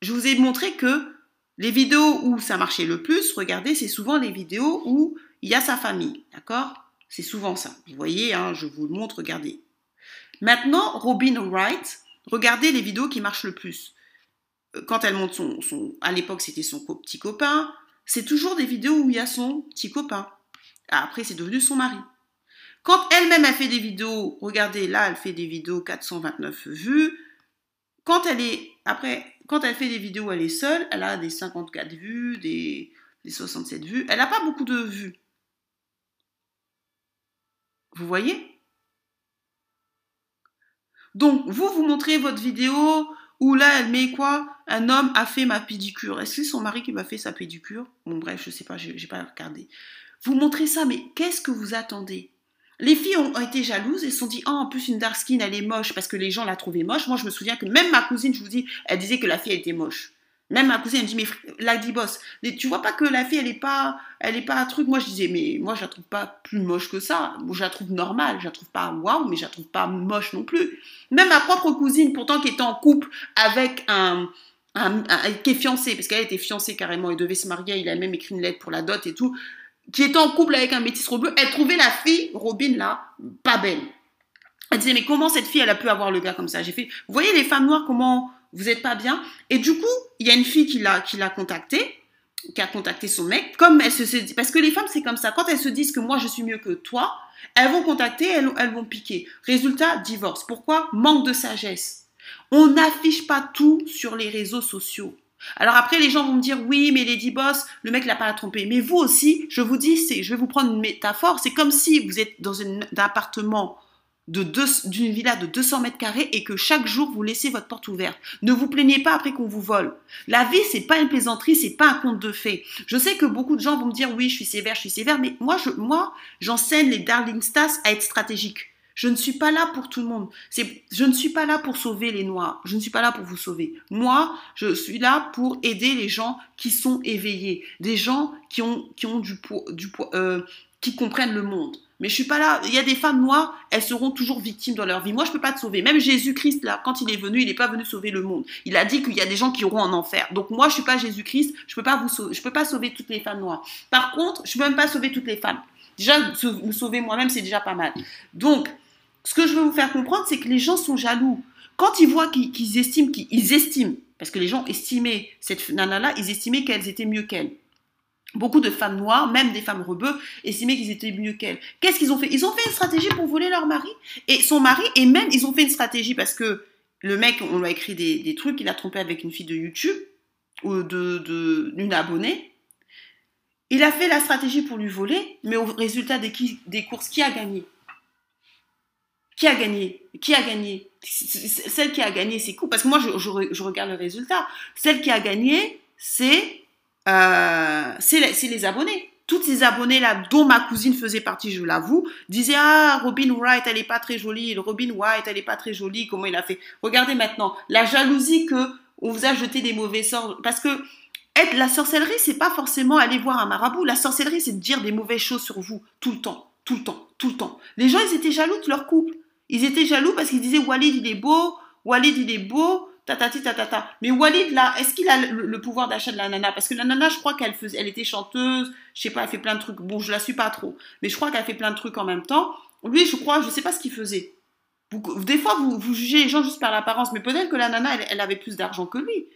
Speaker 2: Je vous ai montré que les vidéos où ça marchait le plus, regardez, c'est souvent les vidéos où il y a sa famille. D'accord? C'est souvent ça. Vous voyez, hein, je vous le montre, regardez. Maintenant, Robin Wright, regardez les vidéos qui marchent le plus. Euh, quand elle monte son, son à l'époque c'était son petit copain, c'est toujours des vidéos où il y a son petit copain. Après, c'est devenu son mari. Quand elle-même a fait des vidéos, regardez là, elle fait des vidéos 429 vues. Quand elle est, après, quand elle fait des vidéos, elle est seule, elle a des 54 vues, des, 67 vues. Elle n'a pas beaucoup de vues. Vous voyez? Donc, vous, vous montrez votre vidéo où là, elle met quoi? Un homme a fait ma pédicure. Est-ce que c'est son mari qui m'a fait sa pédicure? Bon, bref, je sais pas, j'ai pas regardé. Vous montrez ça, mais qu'est-ce que vous attendez? Les filles ont, été jalouses et se sont dit oh, en plus une dark skin elle est moche parce que les gens la trouvaient moche. Moi je me souviens que même ma cousine, je vous dis, elle disait que la fille était moche. Même ma cousine elle dit mais la dit boss, tu vois pas que la fille elle est pas elle pas un truc. Moi je disais mais moi je la trouve pas plus moche que ça. Je la trouve normale, je la trouve pas waouh mais je la trouve pas moche non plus. Même ma propre cousine pourtant qui était en couple avec un qui est fiancé, parce qu'elle était fiancée carrément, il devait se marier, il a même écrit une lettre pour la dot et tout qui était en couple avec un métis rebeu, elle trouvait la fille, Robin, là, pas belle. Elle disait, mais comment cette fille, elle a pu avoir le gars comme ça? J'ai fait, vous voyez les femmes noires, comment vous êtes pas bien? Et du coup, il y a une fille qui l'a, qui l'a contacté, qui a contacté son mec, comme elle se dit, parce que les femmes, c'est comme ça. Quand elles se disent que moi, je suis mieux que toi, elles vont contacter, elles, elles vont piquer. Résultat, divorce. Pourquoi? Manque de sagesse. On n'affiche pas tout sur les réseaux sociaux. Alors après, les gens vont me dire, oui, mais Lady Boss, le mec l'a pas trompé. Mais vous aussi, je vous dis, c'est, je vais vous prendre une métaphore, c'est comme si vous êtes dans un, appartement de d'une villa de 200 mètres carrés et que chaque jour vous laissez votre porte ouverte. Ne vous plaignez pas après qu'on vous vole. La vie, c'est pas une plaisanterie, c'est pas un conte de fées. Je sais que beaucoup de gens vont me dire, oui, je suis sévère, je suis sévère, mais moi, moi, j'enseigne les Darling Stars à être stratégiques. Je ne suis pas là pour tout le monde. Je ne suis pas là pour sauver les Noirs. Je ne suis pas là pour vous sauver. Moi, je suis là pour aider les gens qui sont éveillés, des gens qui ont, qui ont du poids, du poids, euh, qui comprennent le monde. Mais je suis pas là. Il y a des femmes noires, elles seront toujours victimes dans leur vie. Moi, je peux pas te sauver. Même Jésus-Christ, là, quand il est venu, il n'est pas venu sauver le monde. Il a dit qu'il y a des gens qui auront en enfer. Donc moi, je suis pas Jésus-Christ. Je peux pas vous. Je peux pas sauver toutes les femmes noires. Par contre, je peux même pas sauver toutes les femmes. Déjà, me sauver moi-même, c'est déjà pas mal. Donc, ce que je veux vous faire comprendre, c'est que les gens sont jaloux. Quand ils voient qu'ils estiment, qu'ils estiment, parce que les gens estimaient cette nana-là, ils estimaient qu'elles étaient mieux qu'elle. Beaucoup de femmes noires, même des femmes rebeux, estimaient qu'ils étaient mieux qu'elles. Qu'est-ce qu'ils ont fait? Ils ont fait une stratégie pour voler leur mari. Et son mari, et même ils ont fait une stratégie parce que le mec, on lui a écrit des, trucs, il a trompé avec une fille de YouTube ou de, d'une abonnée. Il a fait la stratégie pour lui voler, mais au résultat des, des courses, qui a gagné? Qui a gagné? Qui a gagné? Celle qui a gagné, c'est cool. Parce que moi, je, regarde le résultat. Celle qui a gagné, c'est euh, les, les abonnés. Toutes ces abonnés-là, dont ma cousine faisait partie, je l'avoue, disaient Ah, Robin Wright, elle est pas très jolie. Robin White, elle est pas très jolie. Comment il a fait? Regardez maintenant la jalousie que on vous a jeté des mauvais sorts. Parce que être la sorcellerie, c'est pas forcément aller voir un marabout. La sorcellerie, c'est de dire des mauvaises choses sur vous tout le temps, tout le temps, tout le temps. Les gens, ils étaient jaloux de leur couple. Ils étaient jaloux parce qu'ils disaient Walid il est beau, Walid il est beau, tatati tatata. Mais Walid là, est-ce qu'il a le, pouvoir d'achat de la nana? Parce que la nana, je crois qu'elle faisait, elle était chanteuse, je sais pas, elle fait plein de trucs. Bon, je la suis pas trop, mais je crois qu'elle fait plein de trucs en même temps. Lui, je crois, je sais pas ce qu'il faisait. des fois, vous, vous jugez les gens juste par l'apparence, mais peut-être que la nana, elle, avait plus d'argent que lui.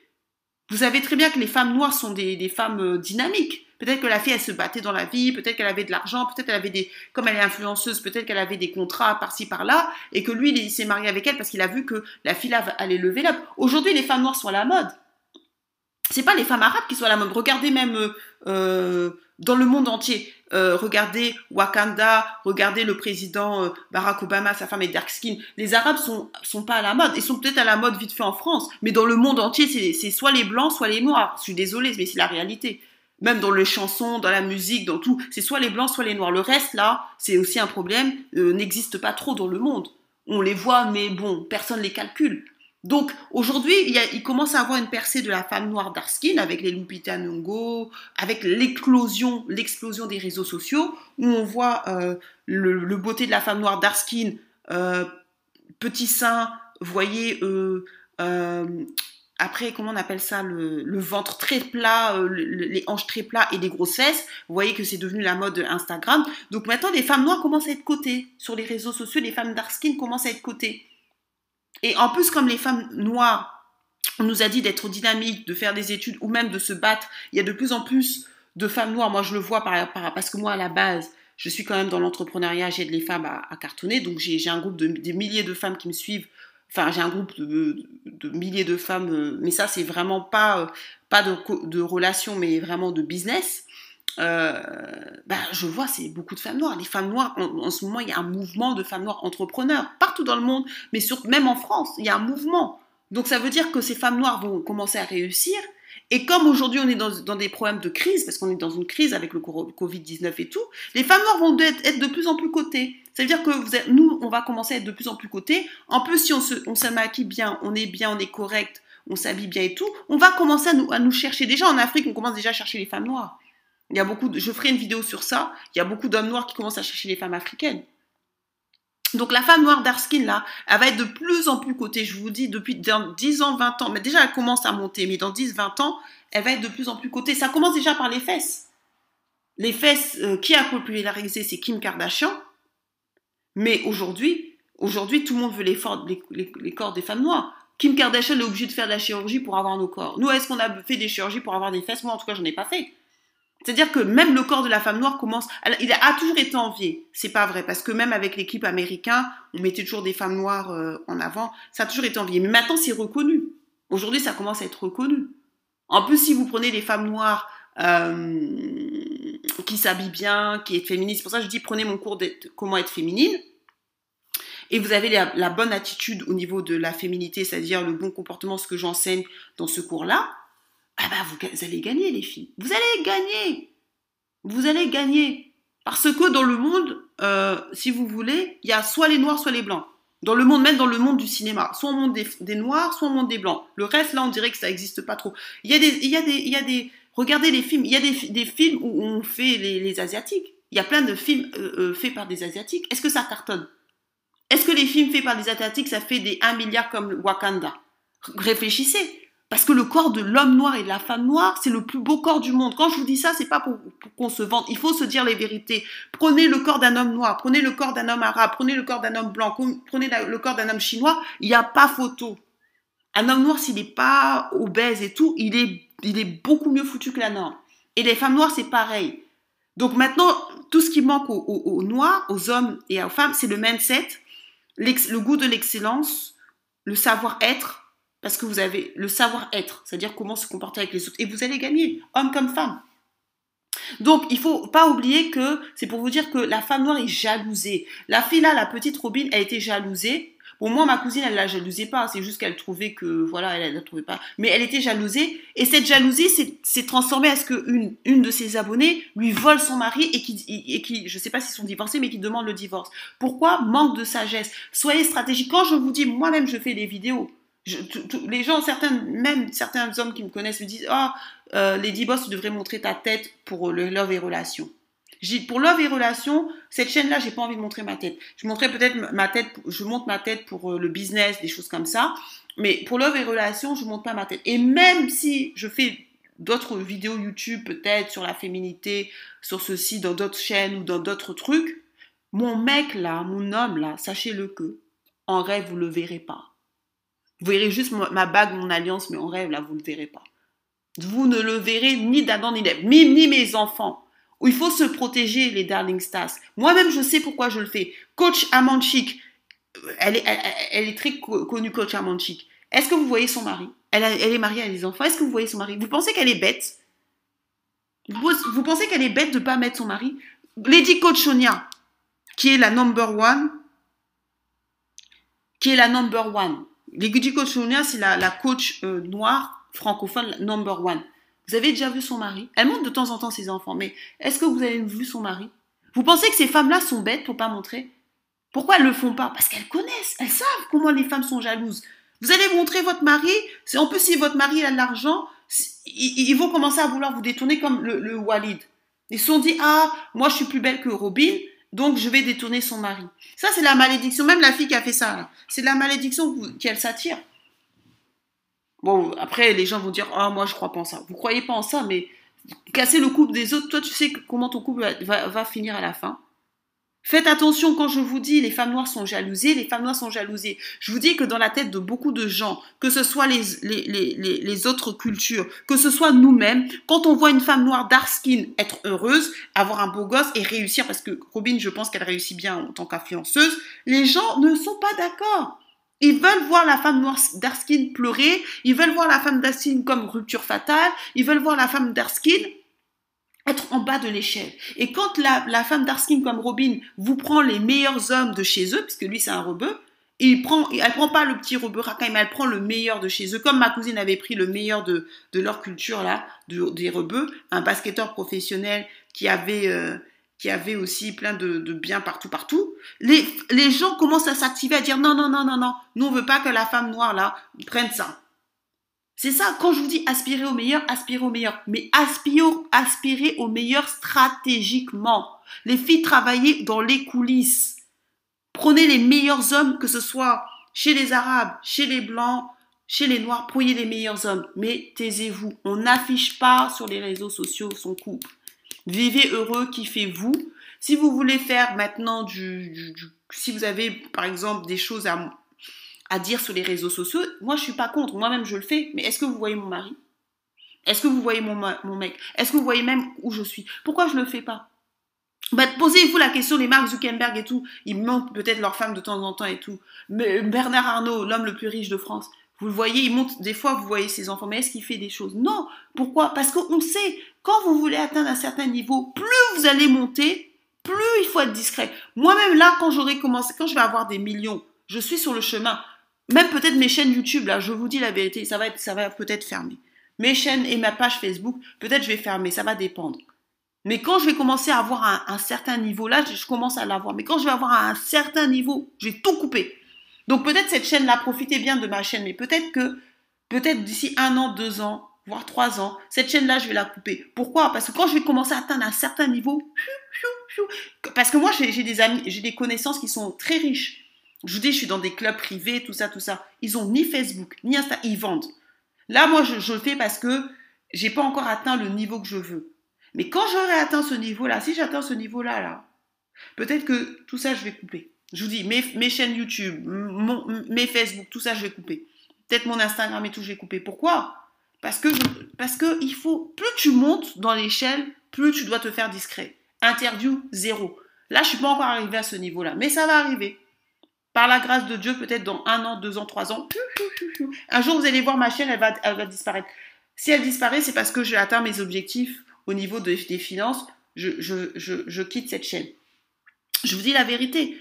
Speaker 2: Vous savez très bien que les femmes noires sont des, des femmes euh, dynamiques Peut-être que la fille, elle se battait dans la vie, peut-être qu'elle avait de l'argent, peut-être qu'elle avait des, comme elle est influenceuse, peut-être qu'elle avait des contrats par-ci par-là, et que lui, il s'est marié avec elle parce qu'il a vu que la fille allait lever là. Aujourd'hui, les femmes noires sont à la mode. C'est pas les femmes arabes qui sont à la mode. Regardez même euh, euh, dans le monde entier. Euh, regardez Wakanda, regardez le président Barack Obama, sa femme est dark skin. Les Arabes sont sont pas à la mode. Ils sont peut-être à la mode vite fait en France, mais dans le monde entier, c'est soit les blancs, soit les noirs. Je suis désolée, mais c'est la réalité même dans les chansons, dans la musique, dans tout, c'est soit les blancs, soit les noirs. Le reste, là, c'est aussi un problème, euh, n'existe pas trop dans le monde. On les voit, mais bon, personne ne les calcule. Donc aujourd'hui, il, commence à avoir une percée de la femme noire d'Arskin avec les Lupita Nyong'o, avec l'éclosion, l'explosion des réseaux sociaux, où on voit euh, le, beauté de la femme noire d'Arskin, euh, petit sein, voyez, euh, euh après, comment on appelle ça, le, ventre très plat, euh, les hanches très plats et des grossesses. Vous voyez que c'est devenu la mode Instagram. Donc maintenant, les femmes noires commencent à être cotées sur les réseaux sociaux. Les femmes dark skin commencent à être cotées. Et en plus, comme les femmes noires, on nous a dit d'être dynamiques, de faire des études ou même de se battre. Il y a de plus en plus de femmes noires. Moi, je le vois par, parce que moi, à la base, je suis quand même dans l'entrepreneuriat, j'aide les femmes à, cartonner. Donc, j'ai un groupe de milliers de femmes qui me suivent Enfin, j'ai un groupe de, milliers de femmes, euh, mais ça, c'est vraiment pas, euh, pas de, de relation, mais vraiment de business. Bah, je vois, c'est beaucoup de femmes noires. Les femmes noires, en, ce moment, il y a un mouvement de femmes noires entrepreneurs partout dans le monde, mais surtout même en France, il y a un mouvement. Donc ça veut dire que ces femmes noires vont commencer à réussir. Et comme aujourd'hui on est dans, des problèmes de crise, parce qu'on est dans une crise avec le Covid-19 et tout, les femmes noires vont être de plus en plus cotées. Ça veut dire que nous, on va commencer à être de plus en plus cotés. En plus, si on se, on maquille bien, on est bien, on est correct, on s'habille bien et tout, on va commencer à nous, à nous chercher. Déjà en Afrique, on commence déjà à chercher les femmes noires. Il y a beaucoup, de, je ferai une vidéo sur ça. Il y a beaucoup d'hommes noirs qui commencent à chercher les femmes africaines. Donc la femme noire d'Arskin, là, elle va être de plus en plus cotée, je vous dis, depuis dans 10 ans, 20 ans. Mais déjà, elle commence à monter, mais dans 10, 20 ans, elle va être de plus en plus cotée. Ça commence déjà par les fesses. Les fesses, euh, qui a popularisé, c'est Kim Kardashian. Mais aujourd'hui, aujourd'hui, tout le monde veut les, les, corps des femmes noires. Kim Kardashian est obligée de faire de la chirurgie pour avoir nos corps. Nous, est-ce qu'on a fait des chirurgies pour avoir des fesses? Moi, en tout cas, j'en ai pas fait. C'est-à-dire que même le corps de la femme noire commence. Il a toujours été envié. C'est pas vrai parce que même avec l'équipe américaine, on mettait toujours des femmes noires euh, en avant. Ça a toujours été envié. Mais maintenant, c'est reconnu. Aujourd'hui, ça commence à être reconnu. En plus, si vous prenez des femmes noires euh, qui s'habille bien, qui est féministe. C'est pour ça que je dis prenez mon cours de comment être féminine. Et vous avez la, bonne attitude au niveau de la féminité, c'est-à-dire le bon comportement, ce que j'enseigne dans ce cours-là. Ah bah vous, allez gagner les filles. Vous allez gagner. Vous allez gagner. Parce que dans le monde, euh, si vous voulez, il y a soit les noirs, soit les blancs. Dans le monde, même dans le monde du cinéma. Soit on monte des, noirs, soit on monte des blancs. Le reste, là, on dirait que ça n'existe pas trop. Il y a des, y y a des, Regardez les films. Il y a des, films où on fait les, Asiatiques. Il y a plein de films euh, euh, faits par des Asiatiques. Est-ce que ça cartonne? Est-ce que les films faits par des Asiatiques, ça fait des 1 milliard comme Wakanda? Réfléchissez. Parce que le corps de l'homme noir et de la femme noire, c'est le plus beau corps du monde. Quand je vous dis ça, c'est pas pour, qu'on se vante. Il faut se dire les vérités. Prenez le corps d'un homme noir, prenez le corps d'un homme arabe, prenez le corps d'un homme blanc, prenez le corps d'un homme chinois. Il n'y a pas photo. Un homme noir, s'il n'est pas obèse et tout, il est il est beaucoup mieux foutu que la norme. Et les femmes noires, c'est pareil. Donc maintenant, tout ce qui manque aux, noirs, aux hommes et aux femmes, c'est le mindset, le goût de l'excellence, le savoir-être, parce que vous avez le savoir-être, c'est-à-dire comment se comporter avec les autres. Et vous allez gagner, homme comme femme. Donc, il faut pas oublier que c'est pour vous dire que la femme noire est jalousée. La fille là, la petite Robin, a été jalousée au moins, ma cousine, elle la jalousait pas. C'est juste qu'elle trouvait que, voilà, elle ne la trouvait pas. Mais elle était jalousée. Et cette jalousie s'est transformée à ce qu'une une de ses abonnées lui vole son mari et qui, et qui, je sais pas s'ils sont divorcés, mais qui demande le divorce. Pourquoi? Manque de sagesse. Soyez stratégique. Quand je vous dis, moi-même, je fais des vidéos. Les gens, certains, même certains hommes qui me connaissent me disent, ah, oh, les divorces, tu devrais montrer ta tête pour le love et relations pour Love et Relations, cette chaîne-là, j'ai pas envie de montrer ma tête. Je montrais peut-être ma tête, je montre ma tête pour euh, le business, des choses comme ça. Mais pour Love et Relations, je montre pas ma tête. Et même si je fais d'autres vidéos YouTube, peut-être sur la féminité, sur ceci, dans d'autres chaînes ou dans d'autres trucs, mon mec là, mon homme là, sachez-le que, en rêve, vous le verrez pas. Vous verrez juste ma bague, mon alliance, mais en rêve, là, vous le verrez pas. Vous ne le verrez ni d'Adam ni d'Ève, ni, mes enfants. Il faut se protéger, les Darling Stars. Moi-même, je sais pourquoi je le fais. Coach Amanchik, elle est, elle, est très connue, Coach Amanchik. Est-ce que vous voyez son mari? Elle, est mariée, a des enfants. Est-ce que vous voyez son mari? Vous pensez qu'elle est bête? Vous, pensez qu'elle est bête de ne pas mettre son mari? Lady Coach Sonia, qui est la number one, qui est la number one. Coach Sonia, c'est la, coach euh, noire francophone number one. Vous avez déjà vu son mari? Elle montre de temps en temps ses enfants, mais est-ce que vous avez vu son mari? Vous pensez que ces femmes-là sont bêtes pour pas montrer? Pourquoi elles le font pas? Parce qu'elles connaissent, elles savent comment les femmes sont jalouses. Vous allez montrer votre mari, c'est en plus si votre mari a de l'argent, ils, vont commencer à vouloir vous détourner comme le, Walid. Ils se sont dit ah moi je suis plus belle que Robin, donc je vais détourner son mari. Ça c'est la malédiction. Même la fille qui a fait ça, c'est la malédiction qu'elle s'attire. Bon, après, les gens vont dire, ah, moi, je crois pas en ça. Vous croyez pas en ça, mais casser le couple des autres, toi, tu sais comment ton couple va, finir à la fin. Faites attention quand je vous dis les femmes noires sont jalousées, les femmes noires sont jalousées. Je vous dis que dans la tête de beaucoup de gens, que ce soit les, les, les, les autres cultures, que ce soit nous-mêmes, quand on voit une femme noire dark skin être heureuse, avoir un beau gosse et réussir, parce que Robin, je pense qu'elle réussit bien en tant qu'influenceuse, les gens ne sont pas d'accord. Ils veulent voir la femme noire d'Arskin pleurer, ils veulent voir la femme d'Arskin comme rupture fatale, ils veulent voir la femme d'Arskin être en bas de l'échelle. Et quand la, la femme d'Arskin comme Robin vous prend les meilleurs hommes de chez eux, puisque lui c'est un rebeu, il prend, elle prend pas le petit rebeu racaille, mais elle prend le meilleur de chez eux, comme ma cousine avait pris le meilleur de, de leur culture là, des rebeux, un basketteur professionnel qui avait euh, qui avait aussi plein de, biens partout, partout, les, les gens commencent à s'activer, à dire non, non, non, non, non, nous on veut pas que la femme noire là prenne ça. C'est ça, quand je vous dis aspirer au meilleur, aspirer au meilleur. Mais aspirer, aspirer au meilleur stratégiquement. Les filles, travaillez dans les coulisses. Prenez les meilleurs hommes, que ce soit chez les Arabes, chez les Blancs, chez les Noirs, prenez les meilleurs hommes. Mais taisez-vous. On n'affiche pas sur les réseaux sociaux son couple. Vivez heureux, kiffez-vous. Si vous voulez faire maintenant du, si vous avez par exemple des choses à, à dire sur les réseaux sociaux, moi je suis pas contre, moi-même je le fais, mais est-ce que vous voyez mon mari? Est-ce que vous voyez mon, mec? Est-ce que vous voyez même où je suis? Pourquoi je le fais pas? Bah, Posez-vous la question, les Mark Zuckerberg et tout, ils montrent peut-être leur femme de temps en temps et tout. Mais Bernard Arnault, l'homme le plus riche de France, vous le voyez, il monte, des fois vous voyez ses enfants, mais est-ce qu'il fait des choses? Non. Pourquoi? Parce qu'on sait, quand vous voulez atteindre un certain niveau, plus vous allez monter, plus il faut être discret. Moi-même là, quand j'aurai commencé, quand je vais avoir des millions, je suis sur le chemin. Même peut-être mes chaînes YouTube, là, je vous dis la vérité, ça va, être, ça va peut-être fermer. Mes chaînes et ma page Facebook, peut-être je vais fermer, ça va dépendre. Mais quand je vais commencer à avoir un, certain niveau, là, je commence à l'avoir. Mais quand je vais avoir un certain niveau, je vais tout couper. Donc peut-être cette chaîne-là, profitez bien de ma chaîne, mais peut-être que, peut-être d'ici un an, deux ans, voire trois ans, cette chaîne-là, je vais la couper. Pourquoi? Parce que quand je vais commencer à atteindre un certain niveau, parce que moi, j'ai des amis, j'ai des connaissances qui sont très riches. Je vous dis, je suis dans des clubs privés, tout ça, tout ça. Ils ont ni Facebook, ni Insta, ils vendent. Là, moi, je, le fais parce que j'ai pas encore atteint le niveau que je veux. Mais quand j'aurai atteint ce niveau-là, si j'atteins ce niveau-là, là, peut-être que tout ça, je vais couper. Je vous dis, mes, chaînes YouTube, mes Facebook, tout ça, je vais couper. Peut-être mon Instagram et tout, je vais couper. Pourquoi? Parce que, parce que il faut, plus tu montes dans l'échelle, plus tu dois te faire discret. Interview, zéro. Là, je suis pas encore arrivé à ce niveau-là, mais ça va arriver. Par la grâce de Dieu, peut-être dans un an, deux ans, trois ans, un jour, vous allez voir ma chaîne, elle va, elle va disparaître. Si elle disparaît, c'est parce que j'ai atteint mes objectifs au niveau des finances. Je, je, je, je quitte cette chaîne. Je vous dis la vérité.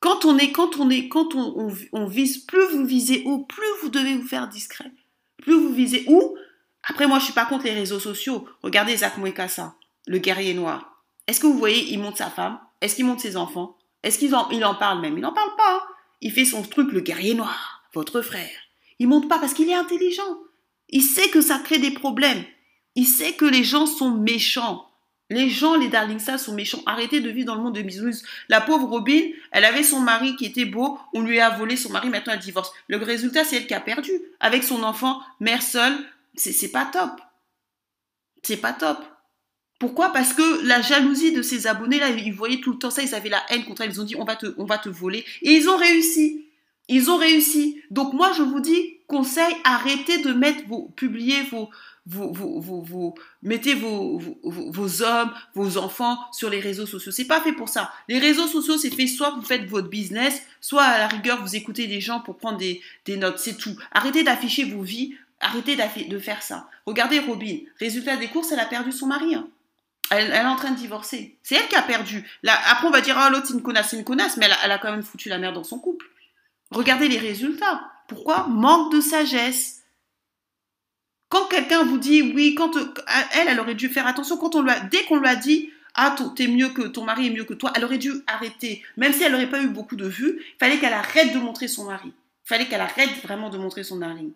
Speaker 2: Quand on est, quand on est, quand on, on, vise, plus vous visez haut, plus vous devez vous faire discret. Plus vous visez où Après, moi, je suis pas contre les réseaux sociaux. Regardez Zach Mouekassa, le guerrier noir. Est-ce que vous voyez, il monte sa femme? Est-ce qu'il monte ses enfants? Est-ce qu'il en, il en parle même? Il n'en parle pas. Il fait son truc, le guerrier noir, votre frère. Il monte pas parce qu'il est intelligent. Il sait que ça crée des problèmes. Il sait que les gens sont méchants. Les gens, les darling ça sont méchants. Arrêtez de vivre dans le monde de bisounours. La pauvre Robin, elle avait son mari qui était beau. On lui a volé son mari. Maintenant, elle divorce. Le résultat, c'est elle qui a perdu. Avec son enfant, mère seule. C'est pas top. C'est pas top. Pourquoi? Parce que la jalousie de ses abonnés, là, ils voyaient tout le temps ça. Ils avaient la haine contre elle. Ils ont dit, on va te, on te voler. Et ils ont réussi. Ils ont réussi. Donc, moi, je vous dis, conseil, arrêtez de mettre vos, publier vos, vous, vous, vous, mettez vos, hommes, vos enfants sur les réseaux sociaux. C'est pas fait pour ça. Les réseaux sociaux, c'est fait soit vous faites votre business, soit à la rigueur, vous écoutez des gens pour prendre des, des notes. C'est tout. Arrêtez d'afficher vos vies. Arrêtez de faire ça. Regardez Robin. Résultat des courses, elle a perdu son mari. Hein. Elle, est en train de divorcer. C'est elle qui a perdu. Après, on va dire, oh, l'autre, c'est une connasse, c'est une connasse, mais elle a, quand même foutu la merde dans son couple. Regardez les résultats. Pourquoi Manque de sagesse? Quand quelqu'un vous dit oui, quand elle, elle aurait dû faire attention. Quand on lui a, dès qu'on lui a dit ah t'es mieux que ton mari est mieux que toi, elle aurait dû arrêter. Même si elle n'aurait pas eu beaucoup de vues, il fallait qu'elle arrête de montrer son mari. Il fallait qu'elle arrête vraiment de montrer son mari.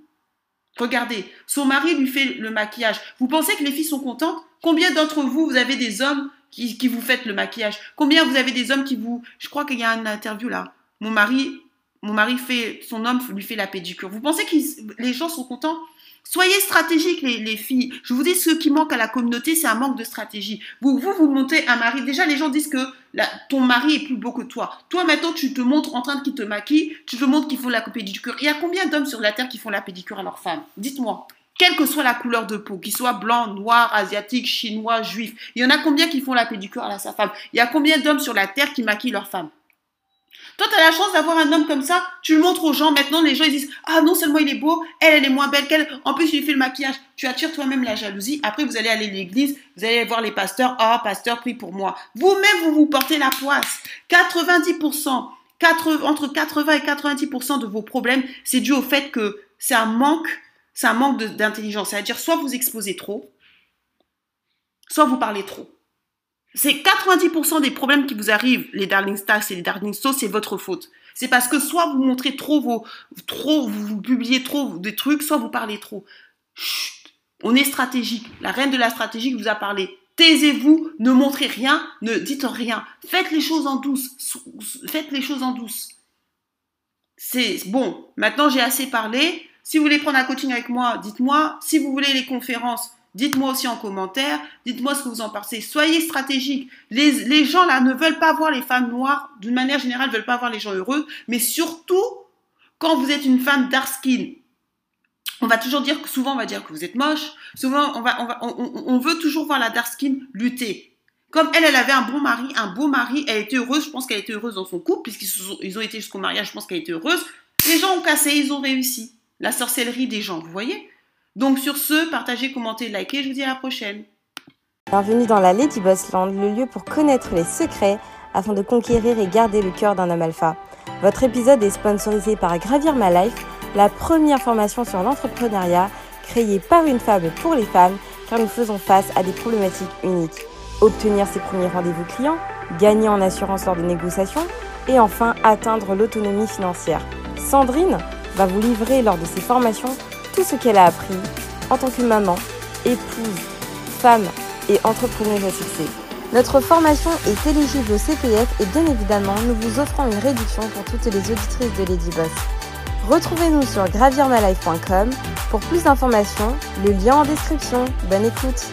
Speaker 2: Regardez, son mari lui fait le maquillage. Vous pensez que les filles sont contentes? Combien d'entre vous, vous avez des hommes qui, qui vous faites le maquillage? Combien vous avez des hommes qui vous... Je crois qu'il y a une interview là. Mon mari, mon mari fait, son homme lui fait la pédicure. Vous pensez que les gens sont contents? Soyez stratégiques, les, filles. Je vous dis, ce qui manque à la communauté, c'est un manque de stratégie. Vous, vous, montez un mari. Déjà, les gens disent que ton mari est plus beau que toi. Toi, maintenant, tu te montres en train de te maquille, tu te montres qu'ils font la pédicure. Il y a combien d'hommes sur la terre qui font la pédicure à leurs femmes? Dites-moi. Quelle que soit la couleur de peau, qu'ils soient blanc, noir, asiatique, chinois, juif, il y en a combien qui font la pédicure à sa femme? Il y a combien d'hommes sur la terre qui maquillent leurs femmes toi, tu as la chance d'avoir un homme comme ça, tu le montres aux gens. Maintenant, les gens ils disent Ah, non seulement il est beau, elle, elle est moins belle qu'elle. En plus, il fait le maquillage. Tu attires toi-même la jalousie. Après, vous allez aller à l'église, vous allez voir les pasteurs Ah, pasteur, prie pour moi. Vous-même, vous vous portez la poisse. 90%, 80, entre 80 et 90% de vos problèmes, c'est dû au fait que c'est un manque, c'est un manque d'intelligence. C'est-à-dire, soit vous exposez trop, soit vous parlez trop. C'est 90% des problèmes qui vous arrivent, les darling stars et les darling stars, c'est votre faute. C'est parce que soit vous montrez trop vos, trop, vous, publiez trop des trucs, soit vous parlez trop. On est stratégique. La reine de la stratégie vous a parlé. Taisez-vous, ne montrez rien, ne dites rien. Faites les choses en douce. Faites les choses en douce. C'est bon. Maintenant, j'ai assez parlé. Si vous voulez prendre un coaching avec moi, dites-moi. Si vous voulez les conférences, Dites-moi aussi en commentaire, dites-moi ce que vous en pensez. Soyez stratégique. Les, gens là ne veulent pas voir les femmes noires, d'une manière générale, ne veulent pas voir les gens heureux, mais surtout quand vous êtes une femme dark skin. On va toujours dire que souvent on va dire que vous êtes moche. Souvent on va, on, on, veut toujours voir la dark skin lutter. Comme elle, elle avait un bon mari, un beau mari, elle était heureuse. Je pense qu'elle était heureuse dans son couple puisqu'ils ils ont été jusqu'au mariage. Je pense qu'elle était heureuse. Les gens ont cassé, ils ont réussi. La sorcellerie des gens, vous voyez? Donc sur ce, partagez, commentez, likez, je vous dis à la prochaine.
Speaker 1: Bienvenue dans la Lady Boss Land, le lieu pour connaître les secrets afin de conquérir et garder le cœur d'un homme alpha. Votre épisode est sponsorisé par Gravir My Life, la première formation sur l'entrepreneuriat créée par une femme pour les femmes car nous faisons face à des problématiques uniques. Obtenir ses premiers rendez-vous clients, gagner en assurance lors de négociations et enfin atteindre l'autonomie financière. Sandrine va vous livrer lors de ses formations tout ce qu'elle a appris en tant que maman, épouse, femme et entrepreneuse à succès. Notre formation est éligible au CPF et bien évidemment, nous vous offrons une réduction pour toutes les auditrices de Lady Boss. Retrouvez-nous sur gravirmalife.com pour plus d'informations, le lien en description. Bonne écoute